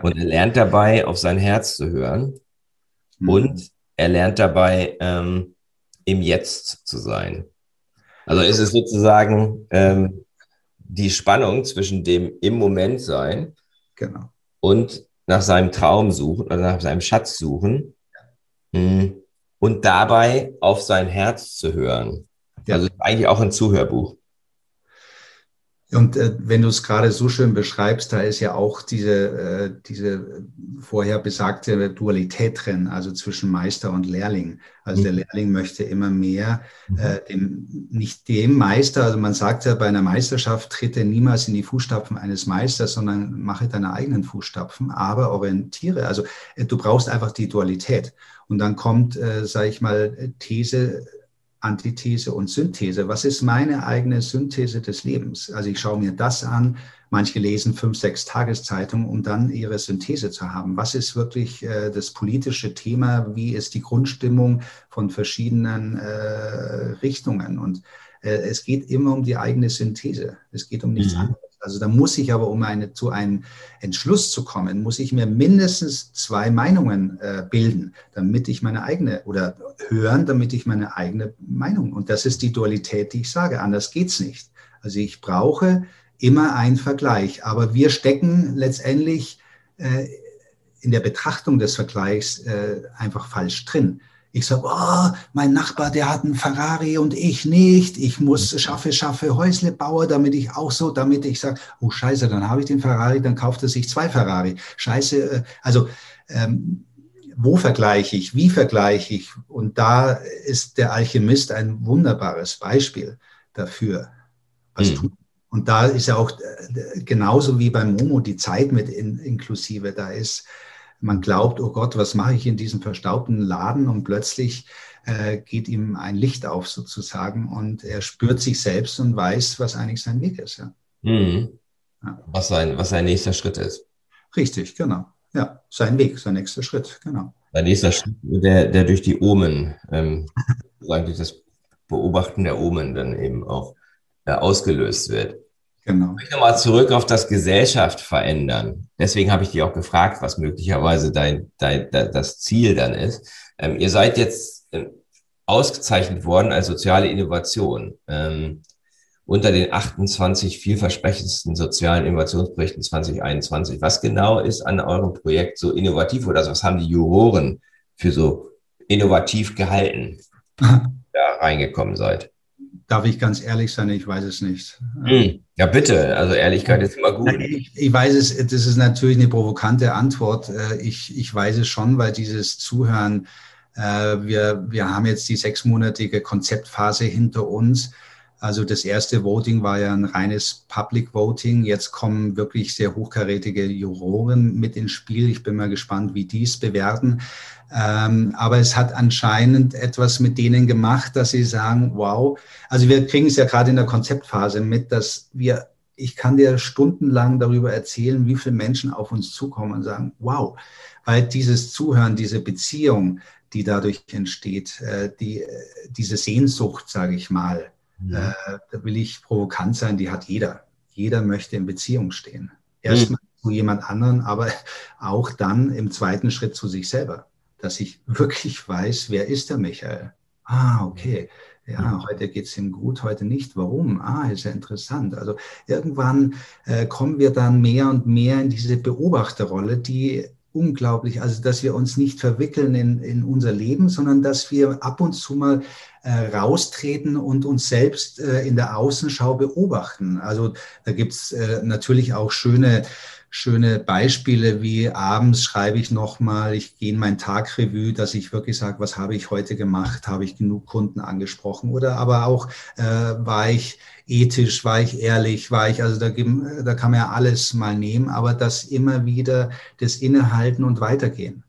Und er lernt dabei, auf sein Herz zu hören. Mhm. Und er lernt dabei, ähm, im Jetzt zu sein. Also ist es sozusagen ähm, die Spannung zwischen dem im Moment sein genau. und nach seinem Traum suchen oder nach seinem Schatz suchen ja. Hm, und dabei auf sein Herz zu hören. Ja. Also eigentlich auch ein Zuhörbuch. Und äh, wenn du es gerade so schön beschreibst, da ist ja auch diese, äh, diese vorher besagte Dualität drin, also zwischen Meister und Lehrling. Also mhm. der Lehrling möchte immer mehr mhm. äh, dem, nicht dem Meister, also man sagt ja bei einer Meisterschaft, trete niemals in die Fußstapfen eines Meisters, sondern mache deine eigenen Fußstapfen, aber orientiere. Also äh, du brauchst einfach die Dualität. Und dann kommt, äh, sage ich mal, These Antithese und Synthese. Was ist meine eigene Synthese des Lebens? Also ich schaue mir das an. Manche lesen fünf, sechs Tageszeitungen, um dann ihre Synthese zu haben. Was ist wirklich äh, das politische Thema? Wie ist die Grundstimmung von verschiedenen äh, Richtungen? Und äh, es geht immer um die eigene Synthese. Es geht um nichts mhm. anderes. Also da muss ich aber, um eine, zu einem Entschluss zu kommen, muss ich mir mindestens zwei Meinungen äh, bilden, damit ich meine eigene oder hören, damit ich meine eigene Meinung. Und das ist die Dualität, die ich sage. Anders geht's nicht. Also ich brauche immer einen Vergleich. Aber wir stecken letztendlich äh, in der Betrachtung des Vergleichs äh, einfach falsch drin. Ich sage, oh, mein Nachbar, der hat einen Ferrari und ich nicht. Ich muss schaffe, schaffe Häusle bauen, damit ich auch so, damit ich sage, oh Scheiße, dann habe ich den Ferrari, dann kauft er sich zwei Ferrari. Scheiße, äh, also ähm, wo vergleiche ich, wie vergleiche ich? Und da ist der Alchemist ein wunderbares Beispiel dafür. Was mhm. tut. Und da ist ja auch äh, genauso wie beim Momo die Zeit mit in, inklusive. Da ist man glaubt, oh Gott, was mache ich in diesem verstaubten Laden? Und plötzlich äh, geht ihm ein Licht auf sozusagen und er spürt sich selbst und weiß, was eigentlich sein Weg ist. Ja. Mhm. Ja. Was, sein, was sein nächster Schritt ist. Richtig, genau. Ja, sein Weg, sein nächster Schritt, genau. Sein nächster Schritt, der, der durch die Omen, ähm, [LAUGHS] durch das Beobachten der Omen dann eben auch äh, ausgelöst wird. Genau. Ich möchte nochmal zurück auf das Gesellschaft verändern. Deswegen habe ich dich auch gefragt, was möglicherweise dein, dein, das Ziel dann ist. Ähm, ihr seid jetzt ähm, ausgezeichnet worden als soziale Innovation ähm, unter den 28 vielversprechendsten sozialen Innovationsprojekten 2021. Was genau ist an eurem Projekt so innovativ oder was haben die Juroren für so innovativ gehalten, [LAUGHS] da reingekommen seid? Darf ich ganz ehrlich sein, ich weiß es nicht. Hm. Ja, bitte. Also Ehrlichkeit ist immer gut. Ich, ich, weiß es, das ist natürlich eine provokante Antwort. Äh, ich, ich weiß es schon, weil dieses Zuhören, äh, wir, wir haben jetzt die sechsmonatige Konzeptphase hinter uns. Also das erste Voting war ja ein reines Public Voting. Jetzt kommen wirklich sehr hochkarätige Juroren mit ins Spiel. Ich bin mal gespannt, wie die es bewerten. Ähm, aber es hat anscheinend etwas mit denen gemacht, dass sie sagen, wow, also wir kriegen es ja gerade in der Konzeptphase mit, dass wir, ich kann dir stundenlang darüber erzählen, wie viele Menschen auf uns zukommen und sagen, wow, weil dieses Zuhören, diese Beziehung, die dadurch entsteht, äh, die, diese Sehnsucht, sage ich mal, ja. äh, da will ich provokant sein, die hat jeder. Jeder möchte in Beziehung stehen. Erstmal mhm. zu jemand anderen, aber auch dann im zweiten Schritt zu sich selber dass ich [LAUGHS] wirklich weiß, wer ist der Michael? Ah, okay. Ja, mhm. heute geht es ihm gut, heute nicht. Warum? Ah, ist ja interessant. Also irgendwann äh, kommen wir dann mehr und mehr in diese Beobachterrolle, die unglaublich, also dass wir uns nicht verwickeln in, in unser Leben, sondern dass wir ab und zu mal äh, raustreten und uns selbst äh, in der Außenschau beobachten. Also da gibt's äh, natürlich auch schöne schöne Beispiele wie abends schreibe ich nochmal, ich gehe in mein Tagrevue, dass ich wirklich sage, was habe ich heute gemacht, habe ich genug Kunden angesprochen oder aber auch äh, war ich ethisch, war ich ehrlich, war ich, also da, da kann man ja alles mal nehmen, aber das immer wieder das Innehalten und Weitergehen.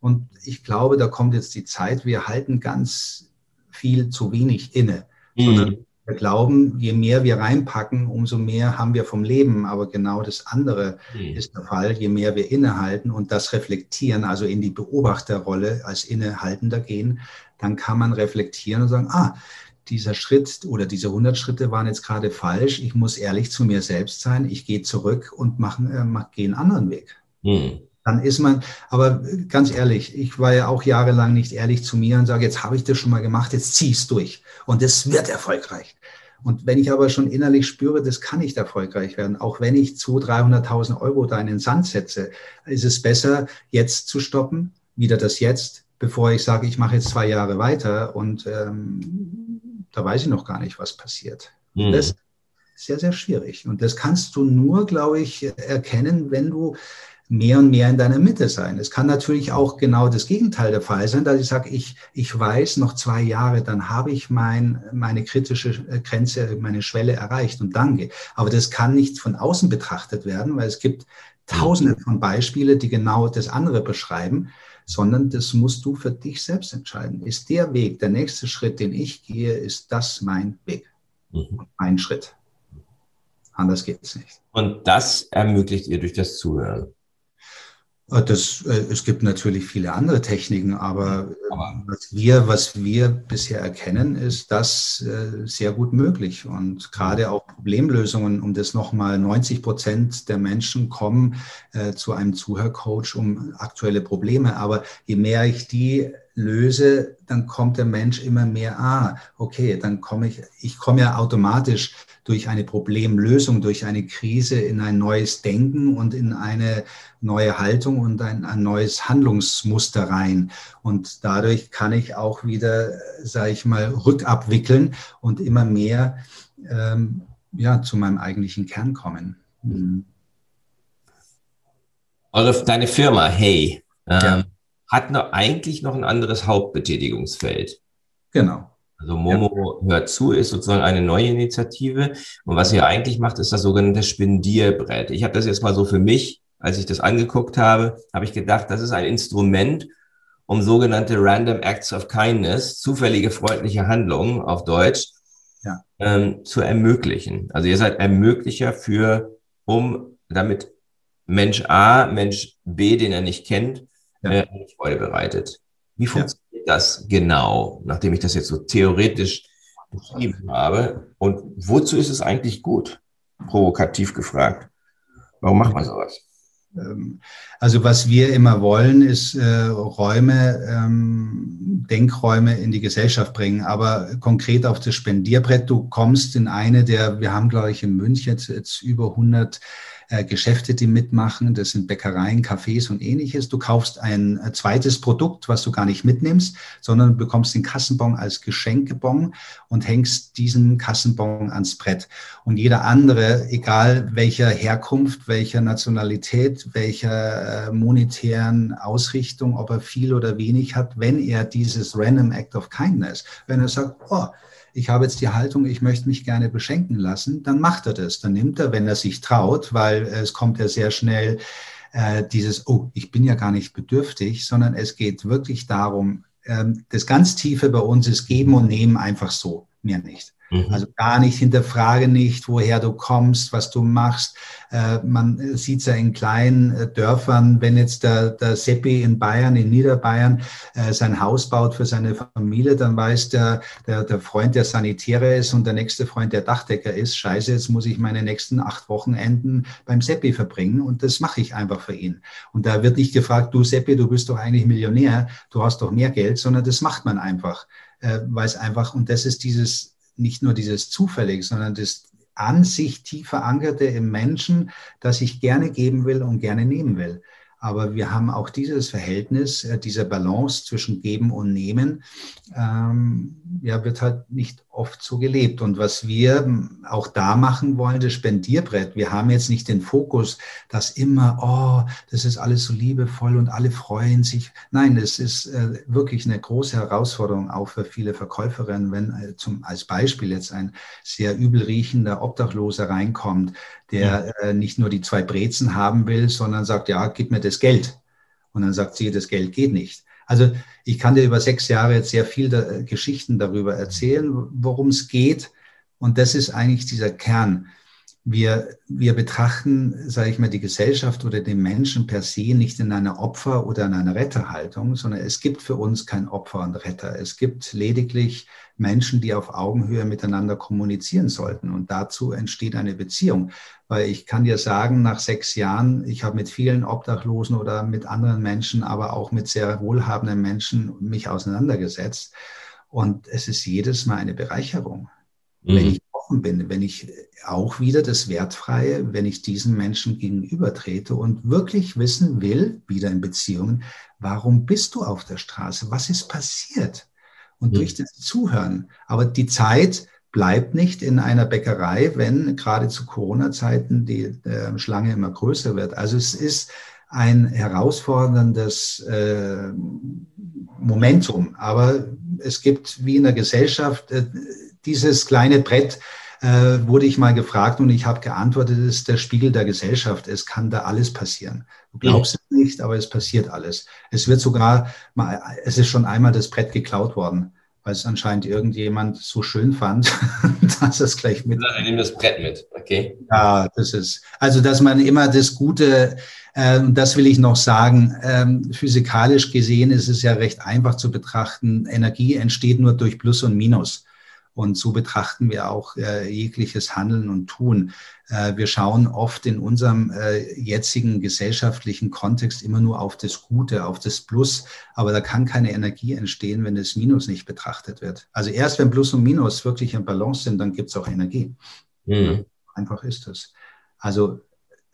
Und ich glaube, da kommt jetzt die Zeit, wir halten ganz viel zu wenig inne, mhm. sondern wir glauben, je mehr wir reinpacken, umso mehr haben wir vom Leben. Aber genau das andere mhm. ist der Fall. Je mehr wir innehalten und das reflektieren, also in die Beobachterrolle als Innehaltender gehen, dann kann man reflektieren und sagen, ah, dieser Schritt oder diese 100 Schritte waren jetzt gerade falsch. Ich muss ehrlich zu mir selbst sein. Ich gehe zurück und mache, äh, mach, gehe einen anderen Weg. Mhm dann ist man, aber ganz ehrlich, ich war ja auch jahrelang nicht ehrlich zu mir und sage, jetzt habe ich das schon mal gemacht, jetzt zieh es durch und es wird erfolgreich. Und wenn ich aber schon innerlich spüre, das kann nicht erfolgreich werden, auch wenn ich 200.000, 300.000 Euro da in den Sand setze, ist es besser, jetzt zu stoppen, wieder das Jetzt, bevor ich sage, ich mache jetzt zwei Jahre weiter und ähm, da weiß ich noch gar nicht, was passiert. Mhm. Das ist sehr, sehr schwierig. Und das kannst du nur, glaube ich, erkennen, wenn du mehr und mehr in deiner Mitte sein. Es kann natürlich auch genau das Gegenteil der Fall sein, dass ich sage, ich, ich weiß, noch zwei Jahre, dann habe ich mein, meine kritische äh, Grenze, meine Schwelle erreicht und danke. Aber das kann nicht von außen betrachtet werden, weil es gibt tausende von Beispielen, die genau das andere beschreiben, sondern das musst du für dich selbst entscheiden. Ist der Weg, der nächste Schritt, den ich gehe, ist das mein Weg, mhm. mein Schritt. Anders geht es nicht. Und das ermöglicht ihr durch das Zuhören. Äh, das, äh, es gibt natürlich viele andere Techniken, aber, äh, aber, was, wir, was wir bisher erkennen, ist das sehr gut möglich. Und gerade auch Problemlösungen, um das nochmal 90 Prozent der Menschen kommen äh, zu einem Zuhörcoach um aktuelle Probleme. Aber je mehr ich die löse, dann kommt der Mensch immer mehr, ah, okay, dann komme ich, ich komme ja automatisch durch eine Problemlösung, durch eine Krise in ein neues Denken und in eine neue Haltung und ein, ein neues Handlungsmuster rein. Und dadurch kann ich auch wieder, sage ich mal, rückabwickeln und immer mehr ähm, ja, zu meinem eigentlichen Kern kommen. Mhm. Eure, deine Firma, hey, ähm, ja. Hat noch, eigentlich noch ein anderes Hauptbetätigungsfeld. Genau. Also Momo ja. hört zu ist sozusagen eine neue Initiative. Und was ihr eigentlich macht, ist das sogenannte Spendierbrett. Ich habe das jetzt mal so für mich, als ich das angeguckt habe, habe ich gedacht, das ist ein Instrument, um sogenannte Random Acts of Kindness, zufällige freundliche Handlungen auf Deutsch, ja. ähm, zu ermöglichen. Also ihr seid Ermöglicher für, um damit Mensch A, Mensch B, den er nicht kennt, ja. äh, Freude bereitet. Wie funktioniert das genau, nachdem ich das jetzt so theoretisch beschrieben habe? Und wozu ist es eigentlich gut? Provokativ gefragt. Warum macht man sowas? Ähm, also was wir immer wollen, ist äh, Räume, ähm, Denkräume in die Gesellschaft bringen. Aber konkret auf das Spendierbrett, du kommst in eine der, wir haben glaube ich in München jetzt, jetzt über 100 äh, Geschäfte, die mitmachen. Das sind Bäckereien, Cafés und ähnliches. Du kaufst ein äh, zweites Produkt, was du gar nicht mitnimmst, sondern bekommst den Kassenbon als Geschenkebon und hängst diesen Kassenbon ans Brett. Und jeder andere, egal welcher Herkunft, welcher Nationalität, welcher äh, monetären Ausrichtung, ob er viel oder wenig hat, wenn er dieses Random Act of Kindness, wenn er sagt, oh, ich habe jetzt die Haltung, ich möchte mich gerne beschenken lassen, dann macht er das. Dann nimmt er, wenn er sich traut, weil es kommt ja sehr schnell äh, dieses, oh, ich bin ja gar nicht bedürftig, sondern es geht wirklich darum, ähm, das ganz Tiefe bei uns ist Geben und Nehmen einfach so, mehr nicht. Mhm. Also gar nicht, hinterfrage nicht, woher du kommst, was du machst. Äh, man sieht es ja in kleinen äh, Dörfern, wenn jetzt der, der Seppi in Bayern, in Niederbayern, äh, sein Haus baut für seine Familie, dann weiß der, der, der Freund, der Sanitäre ist und der nächste Freund, der Dachdecker ist, scheiße, jetzt muss ich meine nächsten acht Wochenenden beim Seppi verbringen und das mache ich einfach für ihn. Und da wird nicht gefragt, du Seppi, du bist doch eigentlich Millionär, du hast doch mehr Geld, sondern das macht man einfach, weil es einfach, und das ist dieses nicht nur dieses Zufällige, sondern das an sich tief verankerte im Menschen, das ich gerne geben will und gerne nehmen will. Aber wir haben auch dieses Verhältnis, äh, diese Balance zwischen Geben und Nehmen, ähm, ja, wird halt nicht oft so gelebt. Und was wir auch da machen wollen, das Spendierbrett, wir haben jetzt nicht den Fokus, dass immer, oh, das ist alles so liebevoll und alle freuen sich. Nein, es ist äh, wirklich eine große Herausforderung auch für viele Verkäuferinnen, wenn äh, zum, als Beispiel jetzt ein sehr übel riechender Obdachloser reinkommt, der äh, nicht nur die zwei Brezen haben will, sondern sagt, ja, gib mir das Geld. Und dann sagt sie, das Geld geht nicht. Also ich kann dir über sechs Jahre jetzt sehr viel da, äh, Geschichten darüber erzählen, worum es geht. Und das ist eigentlich dieser Kern. Wir, wir betrachten, sage ich mal, die Gesellschaft oder den Menschen per se nicht in einer Opfer- oder in einer Retterhaltung, sondern es gibt für uns kein Opfer und Retter. Es gibt lediglich Menschen, die auf Augenhöhe miteinander kommunizieren sollten. Und dazu entsteht eine Beziehung. Weil ich kann dir sagen, nach sechs Jahren, ich habe mit vielen Obdachlosen oder mit anderen Menschen, aber auch mit sehr wohlhabenden Menschen mich auseinandergesetzt. Und es ist jedes Mal eine Bereicherung. Mhm. Wenn ich offen bin, wenn ich auch wieder das Wertfreie, wenn ich diesen Menschen gegenübertrete und wirklich wissen will, wieder in Beziehungen, warum bist du auf der Straße? Was ist passiert? und mhm. durch das Zuhören. Aber die Zeit bleibt nicht in einer Bäckerei, wenn gerade zu Corona-Zeiten die äh, Schlange immer größer wird. Also es ist ein herausforderndes äh, Momentum. Aber es gibt wie in der Gesellschaft äh, dieses kleine Brett, äh, wurde ich mal gefragt und ich habe geantwortet, es ist der Spiegel der Gesellschaft. Es kann da alles passieren. Du glaubst es nicht, aber es passiert alles. Es wird sogar mal, es ist schon einmal das Brett geklaut worden, weil es anscheinend irgendjemand so schön fand, [LAUGHS] dass es gleich mit. Ich nehme das Brett mit, okay? Ja, das ist, also, dass man immer das Gute, ähm, das will ich noch sagen, ähm, physikalisch gesehen ist es ja recht einfach zu betrachten. Energie entsteht nur durch Plus und Minus. Und so betrachten wir auch äh, jegliches Handeln und Tun. Äh, wir schauen oft in unserem äh, jetzigen gesellschaftlichen Kontext immer nur auf das Gute, auf das Plus. Aber da kann keine Energie entstehen, wenn das Minus nicht betrachtet wird. Also erst wenn Plus und Minus wirklich in Balance sind, dann gibt es auch Energie. Mhm. Einfach ist es. Also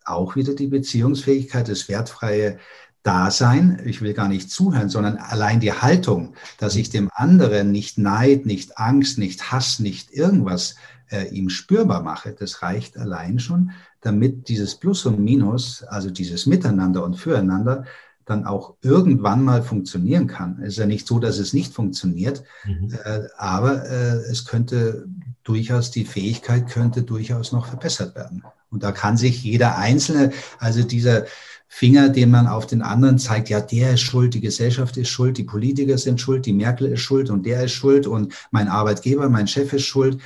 auch wieder die Beziehungsfähigkeit, das wertfreie Dasein, ich will gar nicht zuhören, sondern allein die Haltung, dass ich dem anderen nicht Neid, nicht Angst, nicht Hass, nicht irgendwas äh, ihm spürbar mache, das reicht allein schon, damit dieses Plus und Minus, also dieses Miteinander und Füreinander, dann auch irgendwann mal funktionieren kann. Es ist ja nicht so, dass es nicht funktioniert, mhm. äh, aber äh, es könnte durchaus, die Fähigkeit könnte durchaus noch verbessert werden. Und da kann sich jeder Einzelne, also dieser Finger, den man auf den anderen zeigt, ja, der ist schuld, die Gesellschaft ist schuld, die Politiker sind schuld, die Merkel ist schuld und der ist schuld und mein Arbeitgeber, mein Chef ist schuld.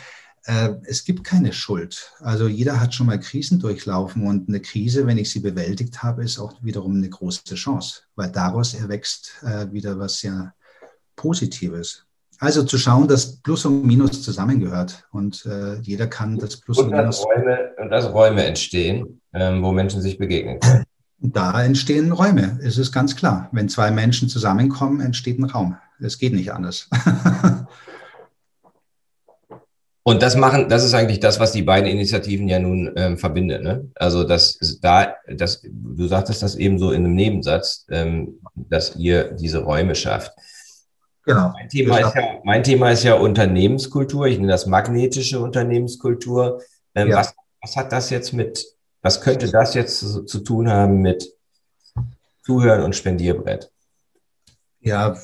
Äh, es gibt keine Schuld. Also jeder hat schon mal Krisen durchlaufen und eine Krise, wenn ich sie bewältigt habe, ist auch wiederum eine große Chance, weil daraus erwächst äh, wieder was sehr Positives. Also zu schauen, dass Plus und Minus zusammengehört und äh, jeder kann das Plus und, und Minus. Räume, und dass Räume entstehen, ähm, wo Menschen sich begegnen können. Da entstehen Räume, es ist ganz klar. Wenn zwei Menschen zusammenkommen, entsteht ein Raum. Es geht nicht anders. [LAUGHS] Und das machen, das ist eigentlich das, was die beiden Initiativen ja nun ähm, verbindet. Ne? Also das da, das, du sagtest das eben so in einem Nebensatz, ähm, dass ihr diese Räume schafft. Genau. Mein Thema, ist ja, mein Thema ist ja Unternehmenskultur. Ich nenne das magnetische Unternehmenskultur. Ähm, ja. was, was hat das jetzt mit was könnte das jetzt zu, zu tun haben mit Zuhören und Spendierbrett? Ja,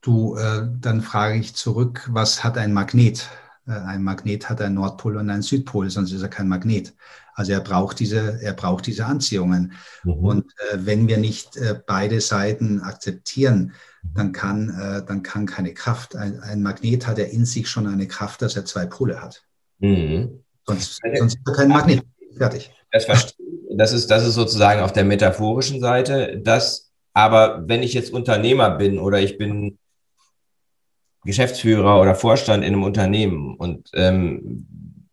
du, äh, dann frage ich zurück, was hat ein Magnet? Äh, ein Magnet hat einen Nordpol und einen Südpol, sonst ist er kein Magnet. Also er braucht diese, er braucht diese Anziehungen. Mhm. Und äh, wenn wir nicht äh, beide Seiten akzeptieren, dann kann, äh, dann kann keine Kraft. Ein, ein, Magnet hat ja in sich schon eine Kraft, dass er zwei Pole hat. Mhm. Sonst, sonst ist er kein Magnet. Fertig. Das Das ist, das ist sozusagen auf der metaphorischen Seite. Das, aber wenn ich jetzt Unternehmer bin oder ich bin Geschäftsführer oder Vorstand in einem Unternehmen und ähm,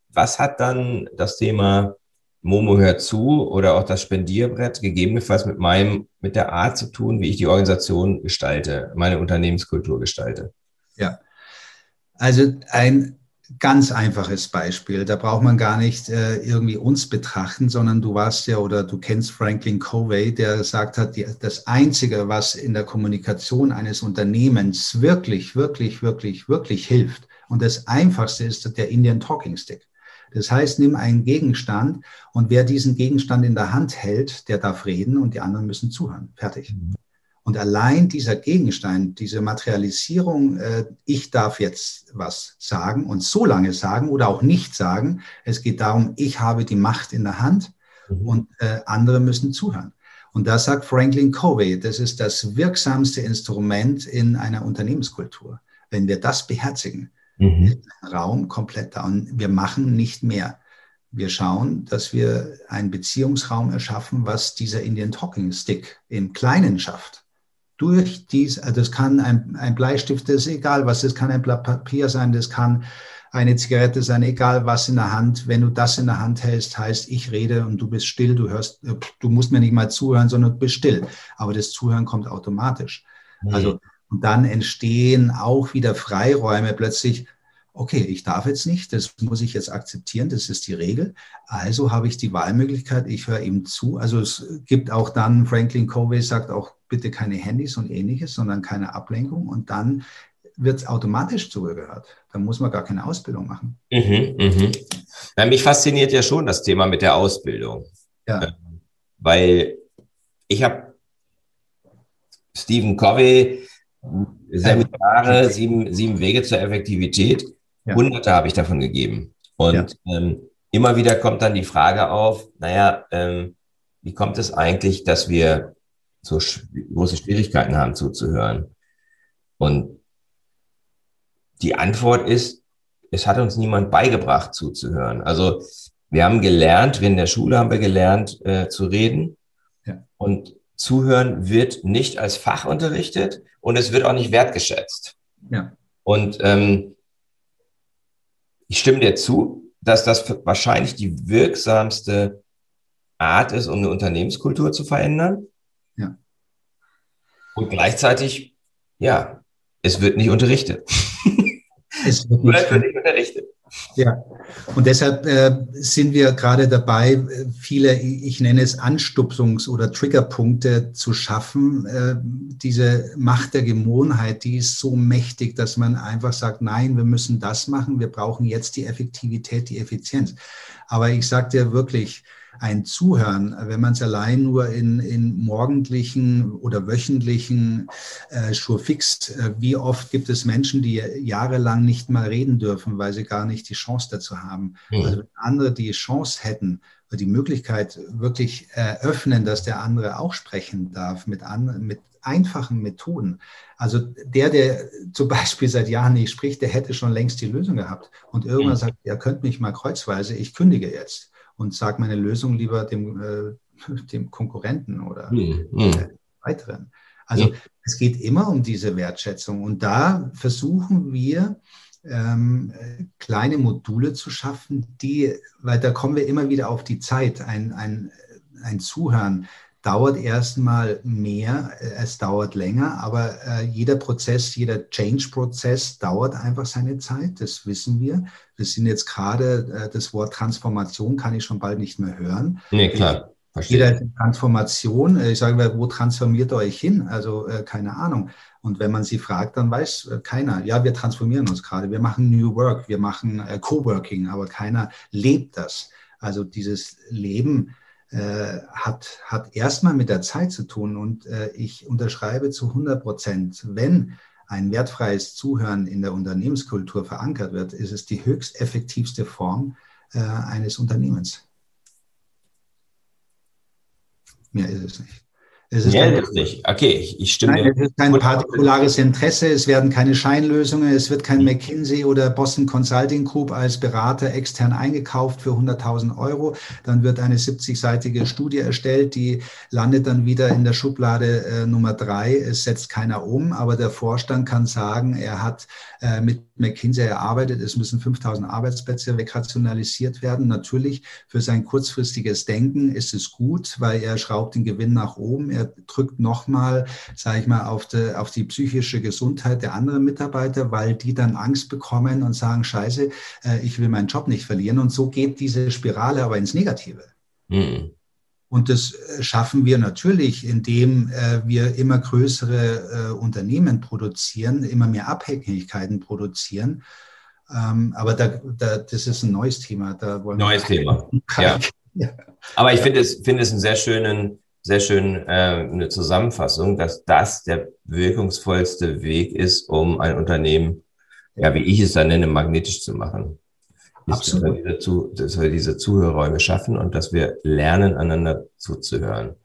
was hat dann das Thema Momo hört zu oder auch das Spendierbrett gegebenenfalls mit meinem, mit der Art zu tun, wie ich die Organisation gestalte, meine Unternehmenskultur gestalte? Ja. Also ein ganz einfaches Beispiel. Da braucht man gar nicht äh, irgendwie uns betrachten, sondern du warst ja oder du kennst Franklin Covey, der gesagt hat, die, das Einzige, was in der Kommunikation eines Unternehmens wirklich, wirklich, wirklich, wirklich hilft und das Einfachste ist der Indian Talking Stick. Das heißt, nimm einen Gegenstand und wer diesen Gegenstand in der Hand hält, der darf reden und die anderen müssen zuhören. Fertig. Mhm. Und allein dieser Gegenstand, diese Materialisierung, äh, ich darf jetzt was sagen und so lange sagen oder auch nicht sagen. Es geht darum, ich habe die Macht in der Hand mhm. und äh, andere müssen zuhören. Und da sagt Franklin Covey, das ist das wirksamste Instrument in einer Unternehmenskultur. Wenn wir das beherzigen, mhm. ist der Raum komplett da. Und wir machen nicht mehr. Wir schauen, dass wir einen Beziehungsraum erschaffen, was dieser Indian Talking Stick im Kleinen schafft durch dies, also das kann ein, ein Bleistift, das ist egal was, das kann ein Blatt Papier sein, das kann eine Zigarette sein, egal was in der Hand. Wenn du das in der Hand hältst, heißt, ich rede und du bist still, du hörst, du musst mir nicht mal zuhören, sondern du bist still. Aber das Zuhören kommt automatisch. Mhm. Also, und dann entstehen auch wieder Freiräume plötzlich. Okay, ich darf jetzt nicht, das muss ich jetzt akzeptieren, das ist die Regel. Also habe ich die Wahlmöglichkeit, ich höre ihm zu. Also es gibt auch dann, Franklin Covey sagt auch bitte keine Handys und ähnliches, sondern keine Ablenkung und dann wird es automatisch zugehört. Da muss man gar keine Ausbildung machen. Mhm, mhm. Ja, mich fasziniert ja schon das Thema mit der Ausbildung. Ja. Ähm, weil ich habe Stephen Covey, Seminare, sieben, sieben Wege zur Effektivität, ja. hunderte habe ich davon gegeben. Und ja. ähm, immer wieder kommt dann die Frage auf, naja, ähm, wie kommt es eigentlich, dass wir so große Schwierigkeiten haben zuzuhören. Und die Antwort ist, es hat uns niemand beigebracht zuzuhören. Also wir haben gelernt, in der Schule haben wir gelernt äh, zu reden. Ja. Und Zuhören wird nicht als Fach unterrichtet und es wird auch nicht wertgeschätzt. Ja. Und ähm, ich stimme dir zu, dass das wahrscheinlich die wirksamste Art ist, um eine Unternehmenskultur zu verändern. Ja. Und gleichzeitig, ja, es wird nicht unterrichtet. Es wird nicht, wird nicht unterrichtet. Ja, und deshalb äh, sind wir gerade dabei, äh, viele, ich nenne es Anstupsungs- oder Triggerpunkte zu schaffen. Äh, diese Macht der Gewohnheit, die ist so mächtig, dass man einfach sagt, nein, wir müssen das machen, wir brauchen jetzt die Effektivität, die Effizienz. Aber ich sage dir wirklich, ein Zuhören, wenn man es allein nur in, in morgendlichen oder wöchentlichen äh, Schurfix, äh, wie oft gibt es Menschen, die jahrelang nicht mal reden dürfen, weil sie gar nicht die Chance dazu haben. Mhm. Also wenn andere die Chance hätten, die Möglichkeit wirklich eröffnen, dass der andere auch sprechen darf mit, an, mit einfachen Methoden. Also der, der zum Beispiel seit Jahren nicht spricht, der hätte schon längst die Lösung gehabt. Und irgendwann mhm. sagt, ihr könnt mich mal kreuzweise, ich kündige jetzt und sage meine Lösung lieber dem, äh, dem Konkurrenten oder mhm. weiteren. Also mhm. es geht immer um diese Wertschätzung und da versuchen wir, ähm, kleine Module zu schaffen, die, weil da kommen wir immer wieder auf die Zeit, ein, ein, ein Zuhören dauert erstmal mehr, es dauert länger, aber äh, jeder Prozess, jeder Change-Prozess dauert einfach seine Zeit, das wissen wir. Wir sind jetzt gerade, äh, das Wort Transformation kann ich schon bald nicht mehr hören. Nee, klar. Verstehe. Jeder Transformation, äh, ich sage mal, wo transformiert ihr euch hin? Also äh, keine Ahnung. Und wenn man sie fragt, dann weiß äh, keiner, ja, wir transformieren uns gerade, wir machen New Work, wir machen äh, Coworking, aber keiner lebt das. Also dieses Leben äh, hat, hat erstmal mit der Zeit zu tun. Und äh, ich unterschreibe zu 100 Prozent, wenn ein wertfreies Zuhören in der Unternehmenskultur verankert wird, ist es die höchst effektivste Form äh, eines Unternehmens. Mehr ist es nicht. Es ist, kein, nicht. Okay, ich, ich stimme. Nein, es ist kein partikulares Interesse, es werden keine Scheinlösungen, es wird kein McKinsey oder Boston Consulting Group als Berater extern eingekauft für 100.000 Euro. Dann wird eine 70-seitige Studie erstellt, die landet dann wieder in der Schublade äh, Nummer drei. Es setzt keiner um, aber der Vorstand kann sagen, er hat äh, mit McKinsey erarbeitet, es müssen 5000 Arbeitsplätze wegrationalisiert werden. Natürlich für sein kurzfristiges Denken ist es gut, weil er schraubt den Gewinn nach oben. Er drückt nochmal, sage ich mal, auf die, auf die psychische Gesundheit der anderen Mitarbeiter, weil die dann Angst bekommen und sagen, scheiße, äh, ich will meinen Job nicht verlieren. Und so geht diese Spirale aber ins Negative. Mhm. Und das äh, schaffen wir natürlich, indem äh, wir immer größere Unternehmen produzieren, immer mehr Abhängigkeiten produzieren. Ähm, aber da, da, das ist ein neues Thema. Neues Thema. Ja. [LAUGHS] ja. Aber ich finde es, finde es einen sehr schönen, sehr schön äh, eine Zusammenfassung, dass das der wirkungsvollste Weg ist, um ein Unternehmen, ja, wie ich es dann nenne, magnetisch zu machen ist, dass wir, dass wir diese Zuhörräume schaffen und dass wir lernen, einander zuzuhören.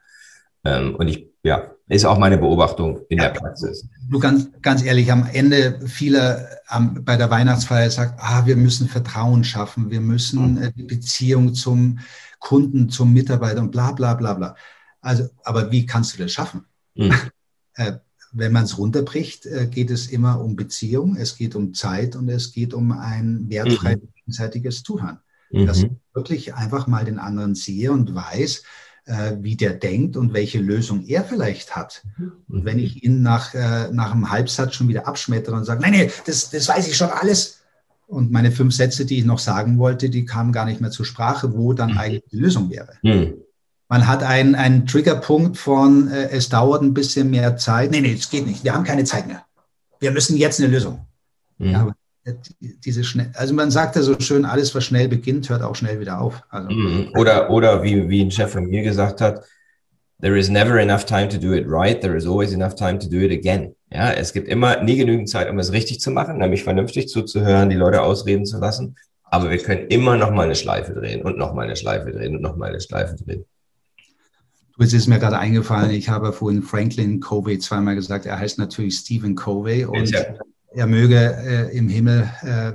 Ähm, und ich, ja, ist auch meine Beobachtung in ja, der Praxis. Du ganz, ganz ehrlich, am Ende viele ähm, bei der Weihnachtsfeier sagt, ah, wir müssen Vertrauen schaffen, wir müssen mhm. äh, die Beziehung zum Kunden, zum Mitarbeiter und bla bla bla bla. Also, aber wie kannst du das schaffen? Mhm. [LAUGHS] wenn man es runterbricht, äh, geht es immer um Beziehung, es geht um Zeit und es geht um ein wertfreies mhm. gegenseitiges Zuhören. Mhm. Dass ich wirklich einfach mal den anderen sehe und weiß, äh, wie der denkt und welche Lösung er vielleicht hat. Mhm. Und wenn ich ihn nach, nach einem Halbsatz schon wieder abschmettere und sage, nein, nein, das, das weiß ich schon alles. Und meine fünf Sätze, die ich noch sagen wollte, die kamen gar nicht mehr zur Sprache, wo dann mhm. eigentlich die Lösung wäre. Mhm. Man hat einen, einen Triggerpunkt von, äh, es dauert ein bisschen mehr Zeit. Nee, nee, es geht nicht. Wir haben keine Zeit mehr. Wir müssen jetzt eine Lösung. Mhm. Ja, diese schnell, also man sagt ja so schön, alles, was schnell beginnt, hört auch schnell wieder auf. Also, mhm. oder, oder wie, wie ein Chef von mir gesagt hat, there is never enough time to do it right, there is always enough time to do it again. Ja, es gibt immer nie genügend Zeit, um es richtig zu machen, nämlich vernünftig zuzuhören, die Leute ausreden zu lassen. Aber wir können immer noch mal eine Schleife drehen und noch mal eine Schleife drehen und noch mal eine Schleife drehen. Es ist mir gerade eingefallen, ich habe vorhin Franklin Covey zweimal gesagt. Er heißt natürlich Stephen Covey und ja. er möge äh, im Himmel. Äh,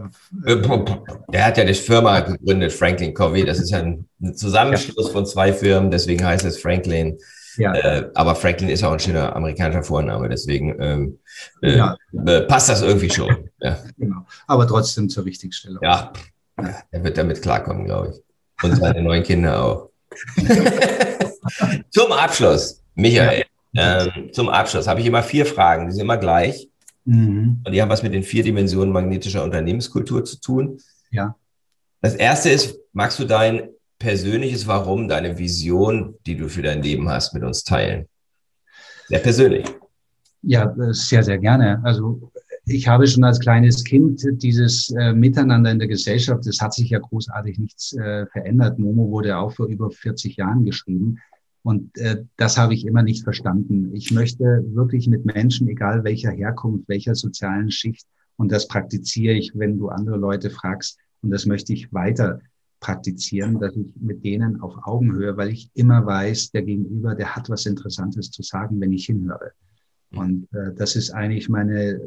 er hat ja die Firma gegründet, Franklin Covey. Das ist ja ein Zusammenschluss von zwei Firmen, deswegen heißt es Franklin. Ja. Äh, aber Franklin ist auch ein schöner amerikanischer Vorname, deswegen ähm, äh, ja. Äh, passt das irgendwie schon. Ja. Genau. Aber trotzdem zur Richtigstellung. Ja, Er wird damit klarkommen, glaube ich. Und seine neuen Kinder auch. [LAUGHS] zum Abschluss, Michael, ja. ähm, zum Abschluss habe ich immer vier Fragen, die sind immer gleich. Mhm. Und die haben was mit den vier Dimensionen magnetischer Unternehmenskultur zu tun. Ja. Das erste ist, magst du dein persönliches Warum, deine Vision, die du für dein Leben hast, mit uns teilen? Sehr persönlich. Ja, sehr, sehr gerne. Also ich habe schon als kleines Kind dieses äh, Miteinander in der Gesellschaft, das hat sich ja großartig nichts äh, verändert. Momo wurde auch vor über 40 Jahren geschrieben. Und äh, das habe ich immer nicht verstanden. Ich möchte wirklich mit Menschen, egal welcher Herkunft, welcher sozialen Schicht, und das praktiziere ich, wenn du andere Leute fragst, und das möchte ich weiter praktizieren, dass ich mit denen auf Augenhöhe, weil ich immer weiß, der Gegenüber, der hat was Interessantes zu sagen, wenn ich hinhöre. Und äh, das ist eigentlich meine,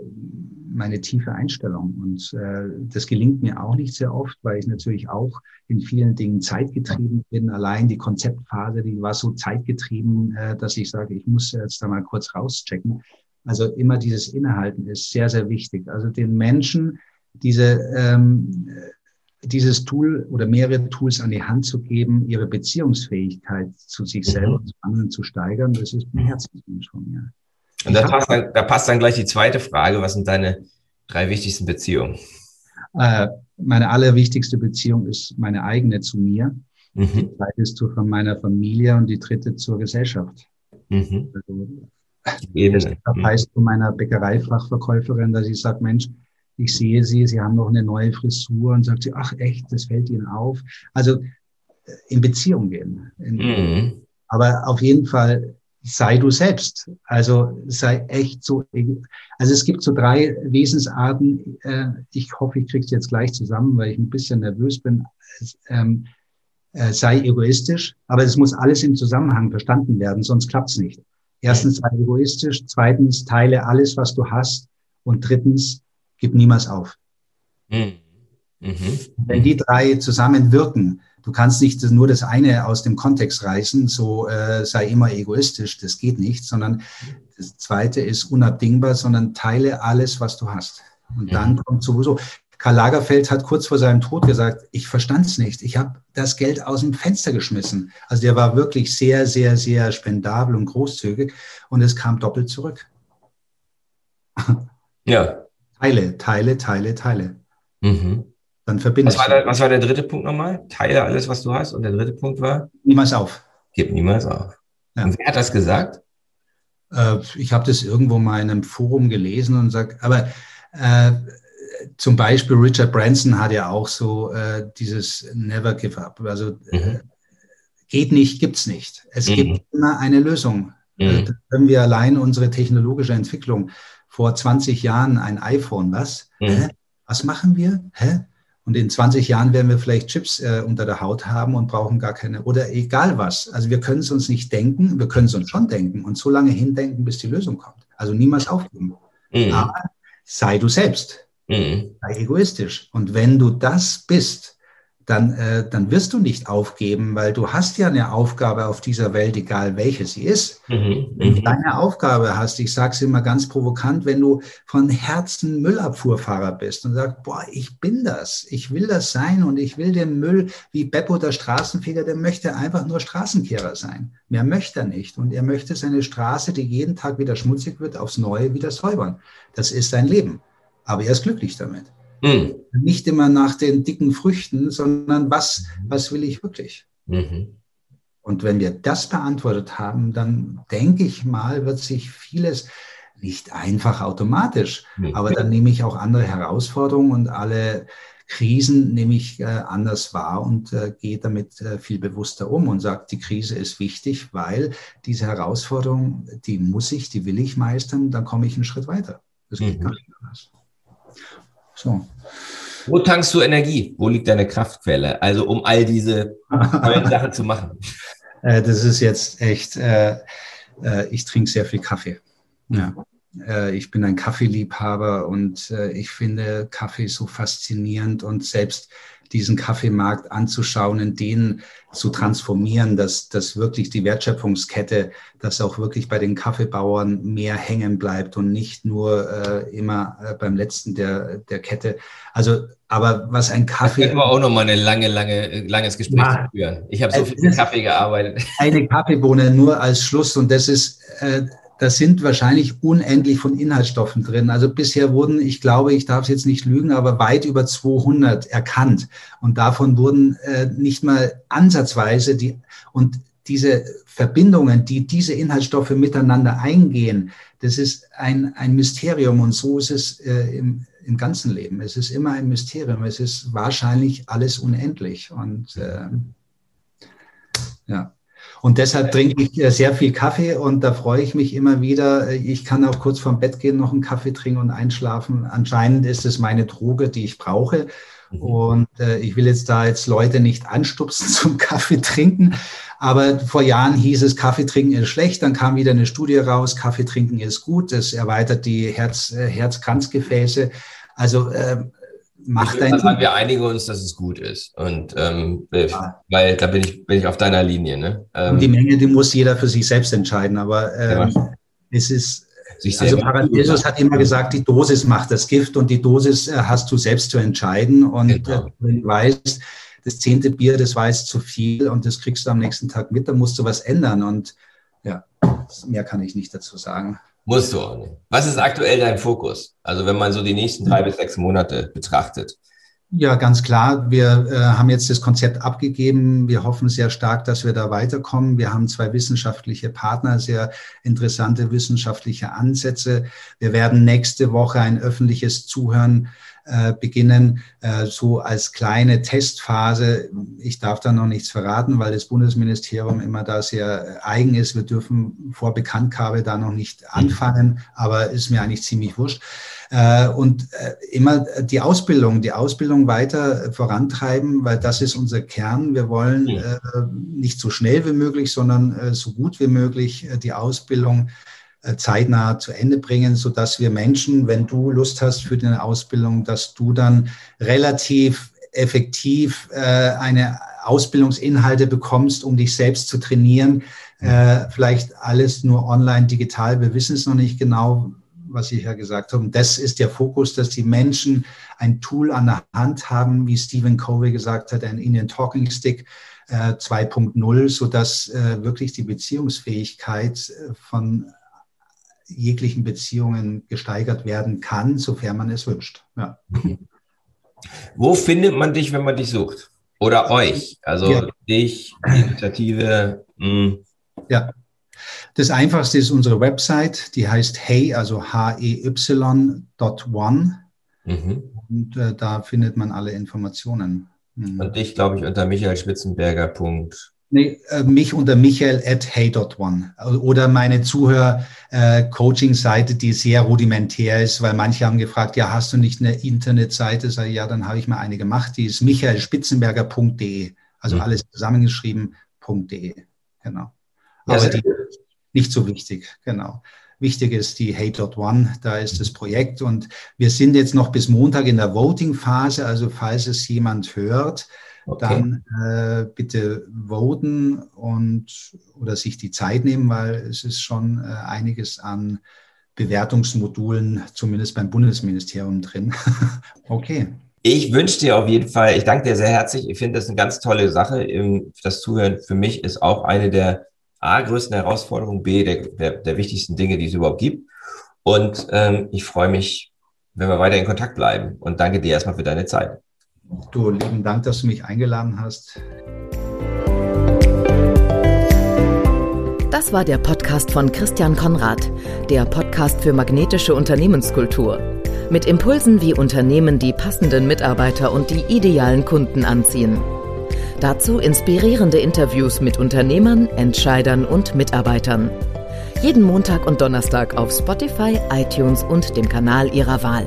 meine tiefe Einstellung. Und äh, das gelingt mir auch nicht sehr oft, weil ich natürlich auch in vielen Dingen zeitgetrieben bin. Allein die Konzeptphase, die war so zeitgetrieben, äh, dass ich sage, ich muss jetzt da mal kurz rauschecken. Also immer dieses Innehalten ist sehr, sehr wichtig. Also den Menschen diese, ähm, dieses Tool oder mehrere Tools an die Hand zu geben, ihre Beziehungsfähigkeit zu sich selber und zu anderen zu steigern, das ist ein Herzenswunsch von mir. Und da passt, dann, da passt dann gleich die zweite Frage. Was sind deine drei wichtigsten Beziehungen? Äh, meine allerwichtigste Beziehung ist meine eigene zu mir. Mhm. Die zweite ist zu von meiner Familie und die dritte zur Gesellschaft. Mhm. Also, Ebene. Das heißt zu meiner Bäckereifachverkäuferin, dass ich sage, Mensch, ich sehe Sie, Sie haben noch eine neue Frisur und sagt sie, ach echt, das fällt Ihnen auf. Also äh, in Beziehung gehen. In, mhm. Aber auf jeden Fall sei du selbst. Also sei echt so. Also es gibt so drei Wesensarten. Äh, ich hoffe, ich kriege es jetzt gleich zusammen, weil ich ein bisschen nervös bin. Ähm, äh, sei egoistisch, aber es muss alles im Zusammenhang verstanden werden, sonst klappt es nicht. Erstens sei egoistisch, zweitens teile alles, was du hast und drittens gib niemals auf. Mhm. Mhm. Wenn die drei zusammen wirken, Du kannst nicht nur das eine aus dem Kontext reißen, so äh, sei immer egoistisch, das geht nicht, sondern das zweite ist unabdingbar, sondern teile alles, was du hast. Und dann mhm. kommt sowieso, Karl Lagerfeld hat kurz vor seinem Tod gesagt, ich verstand es nicht. Ich habe das Geld aus dem Fenster geschmissen. Also der war wirklich sehr, sehr, sehr spendabel und großzügig und es kam doppelt zurück. Ja. Teile, teile, teile, teile. Mhm. Dann verbindest was war, der, was war der dritte Punkt nochmal? Teile alles, was du hast. Und der dritte Punkt war? Niemals auf. Gib niemals auf. Ja. Und wer hat das gesagt? Äh, ich habe das irgendwo mal in einem Forum gelesen und sag, aber äh, zum Beispiel Richard Branson hat ja auch so äh, dieses Never Give Up. Also äh, mhm. geht nicht, gibt's nicht. Es mhm. gibt immer eine Lösung. Mhm. Äh, können wir allein unsere technologische Entwicklung vor 20 Jahren ein iPhone, was? Mhm. Was machen wir? Hä? Und in 20 Jahren werden wir vielleicht Chips äh, unter der Haut haben und brauchen gar keine, oder egal was. Also wir können es uns nicht denken, wir können es uns schon denken und so lange hindenken, bis die Lösung kommt. Also niemals aufgeben. Mhm. Aber sei du selbst. Mhm. Sei egoistisch. Und wenn du das bist, dann, äh, dann wirst du nicht aufgeben, weil du hast ja eine Aufgabe auf dieser Welt, egal welche sie ist. Mhm, wenn du mhm. deine Aufgabe hast, ich sage es immer ganz provokant, wenn du von Herzen Müllabfuhrfahrer bist und sagst, boah, ich bin das, ich will das sein und ich will den Müll, wie Beppo der Straßenfeger, der möchte einfach nur Straßenkehrer sein. Mehr möchte er nicht. Und er möchte seine Straße, die jeden Tag wieder schmutzig wird, aufs Neue wieder säubern. Das ist sein Leben. Aber er ist glücklich damit. Mhm. Nicht immer nach den dicken Früchten, sondern was, was will ich wirklich? Mhm. Und wenn wir das beantwortet haben, dann denke ich mal, wird sich vieles nicht einfach automatisch, mhm. aber dann nehme ich auch andere Herausforderungen und alle Krisen nehme ich äh, anders wahr und äh, gehe damit äh, viel bewusster um und sage, die Krise ist wichtig, weil diese Herausforderung, die muss ich, die will ich meistern, dann komme ich einen Schritt weiter. Das geht mhm. gar nicht anders. So. Wo tankst du Energie? Wo liegt deine Kraftquelle? Also um all diese [LAUGHS] Sachen zu machen. Äh, das ist jetzt echt, äh, äh, ich trinke sehr viel Kaffee. Ja. Äh, ich bin ein Kaffeeliebhaber und äh, ich finde Kaffee so faszinierend und selbst diesen Kaffeemarkt anzuschauen, in den zu transformieren, dass, dass wirklich die Wertschöpfungskette, dass auch wirklich bei den Kaffeebauern mehr hängen bleibt und nicht nur äh, immer äh, beim letzten der, der Kette. Also, aber was ein Kaffee. Das wir auch noch mal ein lange, lange, langes Gespräch ja, führen. Ich habe so viel mit Kaffee gearbeitet. Eine Kaffeebohne nur als Schluss und das ist, äh, da sind wahrscheinlich unendlich von Inhaltsstoffen drin. Also bisher wurden, ich glaube, ich darf es jetzt nicht lügen, aber weit über 200 erkannt. Und davon wurden äh, nicht mal ansatzweise die, und diese Verbindungen, die diese Inhaltsstoffe miteinander eingehen, das ist ein, ein Mysterium. Und so ist es äh, im, im ganzen Leben. Es ist immer ein Mysterium. Es ist wahrscheinlich alles unendlich. Und äh, ja. Und deshalb trinke ich äh, sehr viel Kaffee und da freue ich mich immer wieder. Ich kann auch kurz vorm Bett gehen, noch einen Kaffee trinken und einschlafen. Anscheinend ist es meine Droge, die ich brauche. Mhm. Und äh, ich will jetzt da jetzt Leute nicht anstupsen [LAUGHS] zum Kaffee trinken. Aber vor Jahren hieß es, Kaffee trinken ist schlecht. Dann kam wieder eine Studie raus, Kaffee trinken ist gut. Das erweitert die Herz, äh, Herzkranzgefäße. Also äh, macht dein sagen, wir einigen uns, dass es gut ist. Und ähm, ja. weil da bin ich, bin ich auf deiner Linie. Ne? Ähm, und die Menge, die muss jeder für sich selbst entscheiden. Aber ähm, ja. es ist, also Paracelsus hat immer gesagt, die Dosis macht das Gift und die Dosis äh, hast du selbst zu entscheiden. Und genau. äh, wenn du weißt, das zehnte Bier, das war jetzt zu viel und das kriegst du am nächsten Tag mit, dann musst du was ändern. Und ja, mehr kann ich nicht dazu sagen. Musst du auch nicht. Was ist aktuell dein Fokus? Also wenn man so die nächsten drei bis sechs Monate betrachtet. Ja, ganz klar. Wir äh, haben jetzt das Konzept abgegeben. Wir hoffen sehr stark, dass wir da weiterkommen. Wir haben zwei wissenschaftliche Partner, sehr interessante wissenschaftliche Ansätze. Wir werden nächste Woche ein öffentliches Zuhören äh, beginnen, äh, so als kleine Testphase. Ich darf da noch nichts verraten, weil das Bundesministerium immer da sehr eigen ist. Wir dürfen vor Bekanntgabe da noch nicht anfangen, aber ist mir eigentlich ziemlich wurscht. Äh, und immer die Ausbildung, die Ausbildung weiter vorantreiben, weil das ist unser Kern. Wir wollen nicht so schnell wie möglich, sondern so gut wie möglich die Ausbildung äh, zeitnah zu Ende bringen, so dass wir Menschen, wenn du Lust hast für deine Ausbildung, dass du dann relativ effektiv äh, eine Ausbildungsinhalte bekommst, um dich selbst zu trainieren. Äh, vielleicht alles nur online, digital. Wir wissen es noch nicht genau, was ich ja gesagt habe. das ist der Fokus, dass die Menschen ein Tool an der Hand haben, wie Stephen Covey gesagt hat, ein Indian Talking Stick. 2.0, so dass äh, wirklich die Beziehungsfähigkeit von jeglichen Beziehungen gesteigert werden kann, sofern man es wünscht. Ja. Wo findet man dich, wenn man dich sucht? Oder euch? Also ja. dich, die Initiative. Mh. Ja. Das einfachste ist unsere Website, die heißt hey, also H-E-Y.one. Mhm. Und äh, da findet man alle Informationen. Mhm. Und dich, glaube ich, unter michaelschwitzenberger.com Nee, äh, mich unter michael at hey.one oder meine Zuhör-Coaching-Seite, äh, die sehr rudimentär ist, weil manche haben gefragt, ja, hast du nicht eine Internetseite? Sag ich, ja, dann habe ich mal eine gemacht, die ist michaelspitzenberger.de, also mhm. alles zusammengeschrieben.de, genau. Aber ja, die ist nicht so wichtig, genau. Wichtig ist die Hey.one, da ist das Projekt und wir sind jetzt noch bis Montag in der Voting-Phase, also falls es jemand hört, okay. dann äh, bitte voten und oder sich die Zeit nehmen, weil es ist schon äh, einiges an Bewertungsmodulen, zumindest beim Bundesministerium drin. [LAUGHS] okay. Ich wünsche dir auf jeden Fall, ich danke dir sehr herzlich. Ich finde das eine ganz tolle Sache. Das Zuhören für mich ist auch eine der A, größten Herausforderungen, B, der, der, der wichtigsten Dinge, die es überhaupt gibt. Und ähm, ich freue mich, wenn wir weiter in Kontakt bleiben. Und danke dir erstmal für deine Zeit. Du, lieben Dank, dass du mich eingeladen hast. Das war der Podcast von Christian Konrad, der Podcast für magnetische Unternehmenskultur. Mit Impulsen, wie Unternehmen die passenden Mitarbeiter und die idealen Kunden anziehen. Dazu inspirierende Interviews mit Unternehmern, Entscheidern und Mitarbeitern. Jeden Montag und Donnerstag auf Spotify, iTunes und dem Kanal Ihrer Wahl.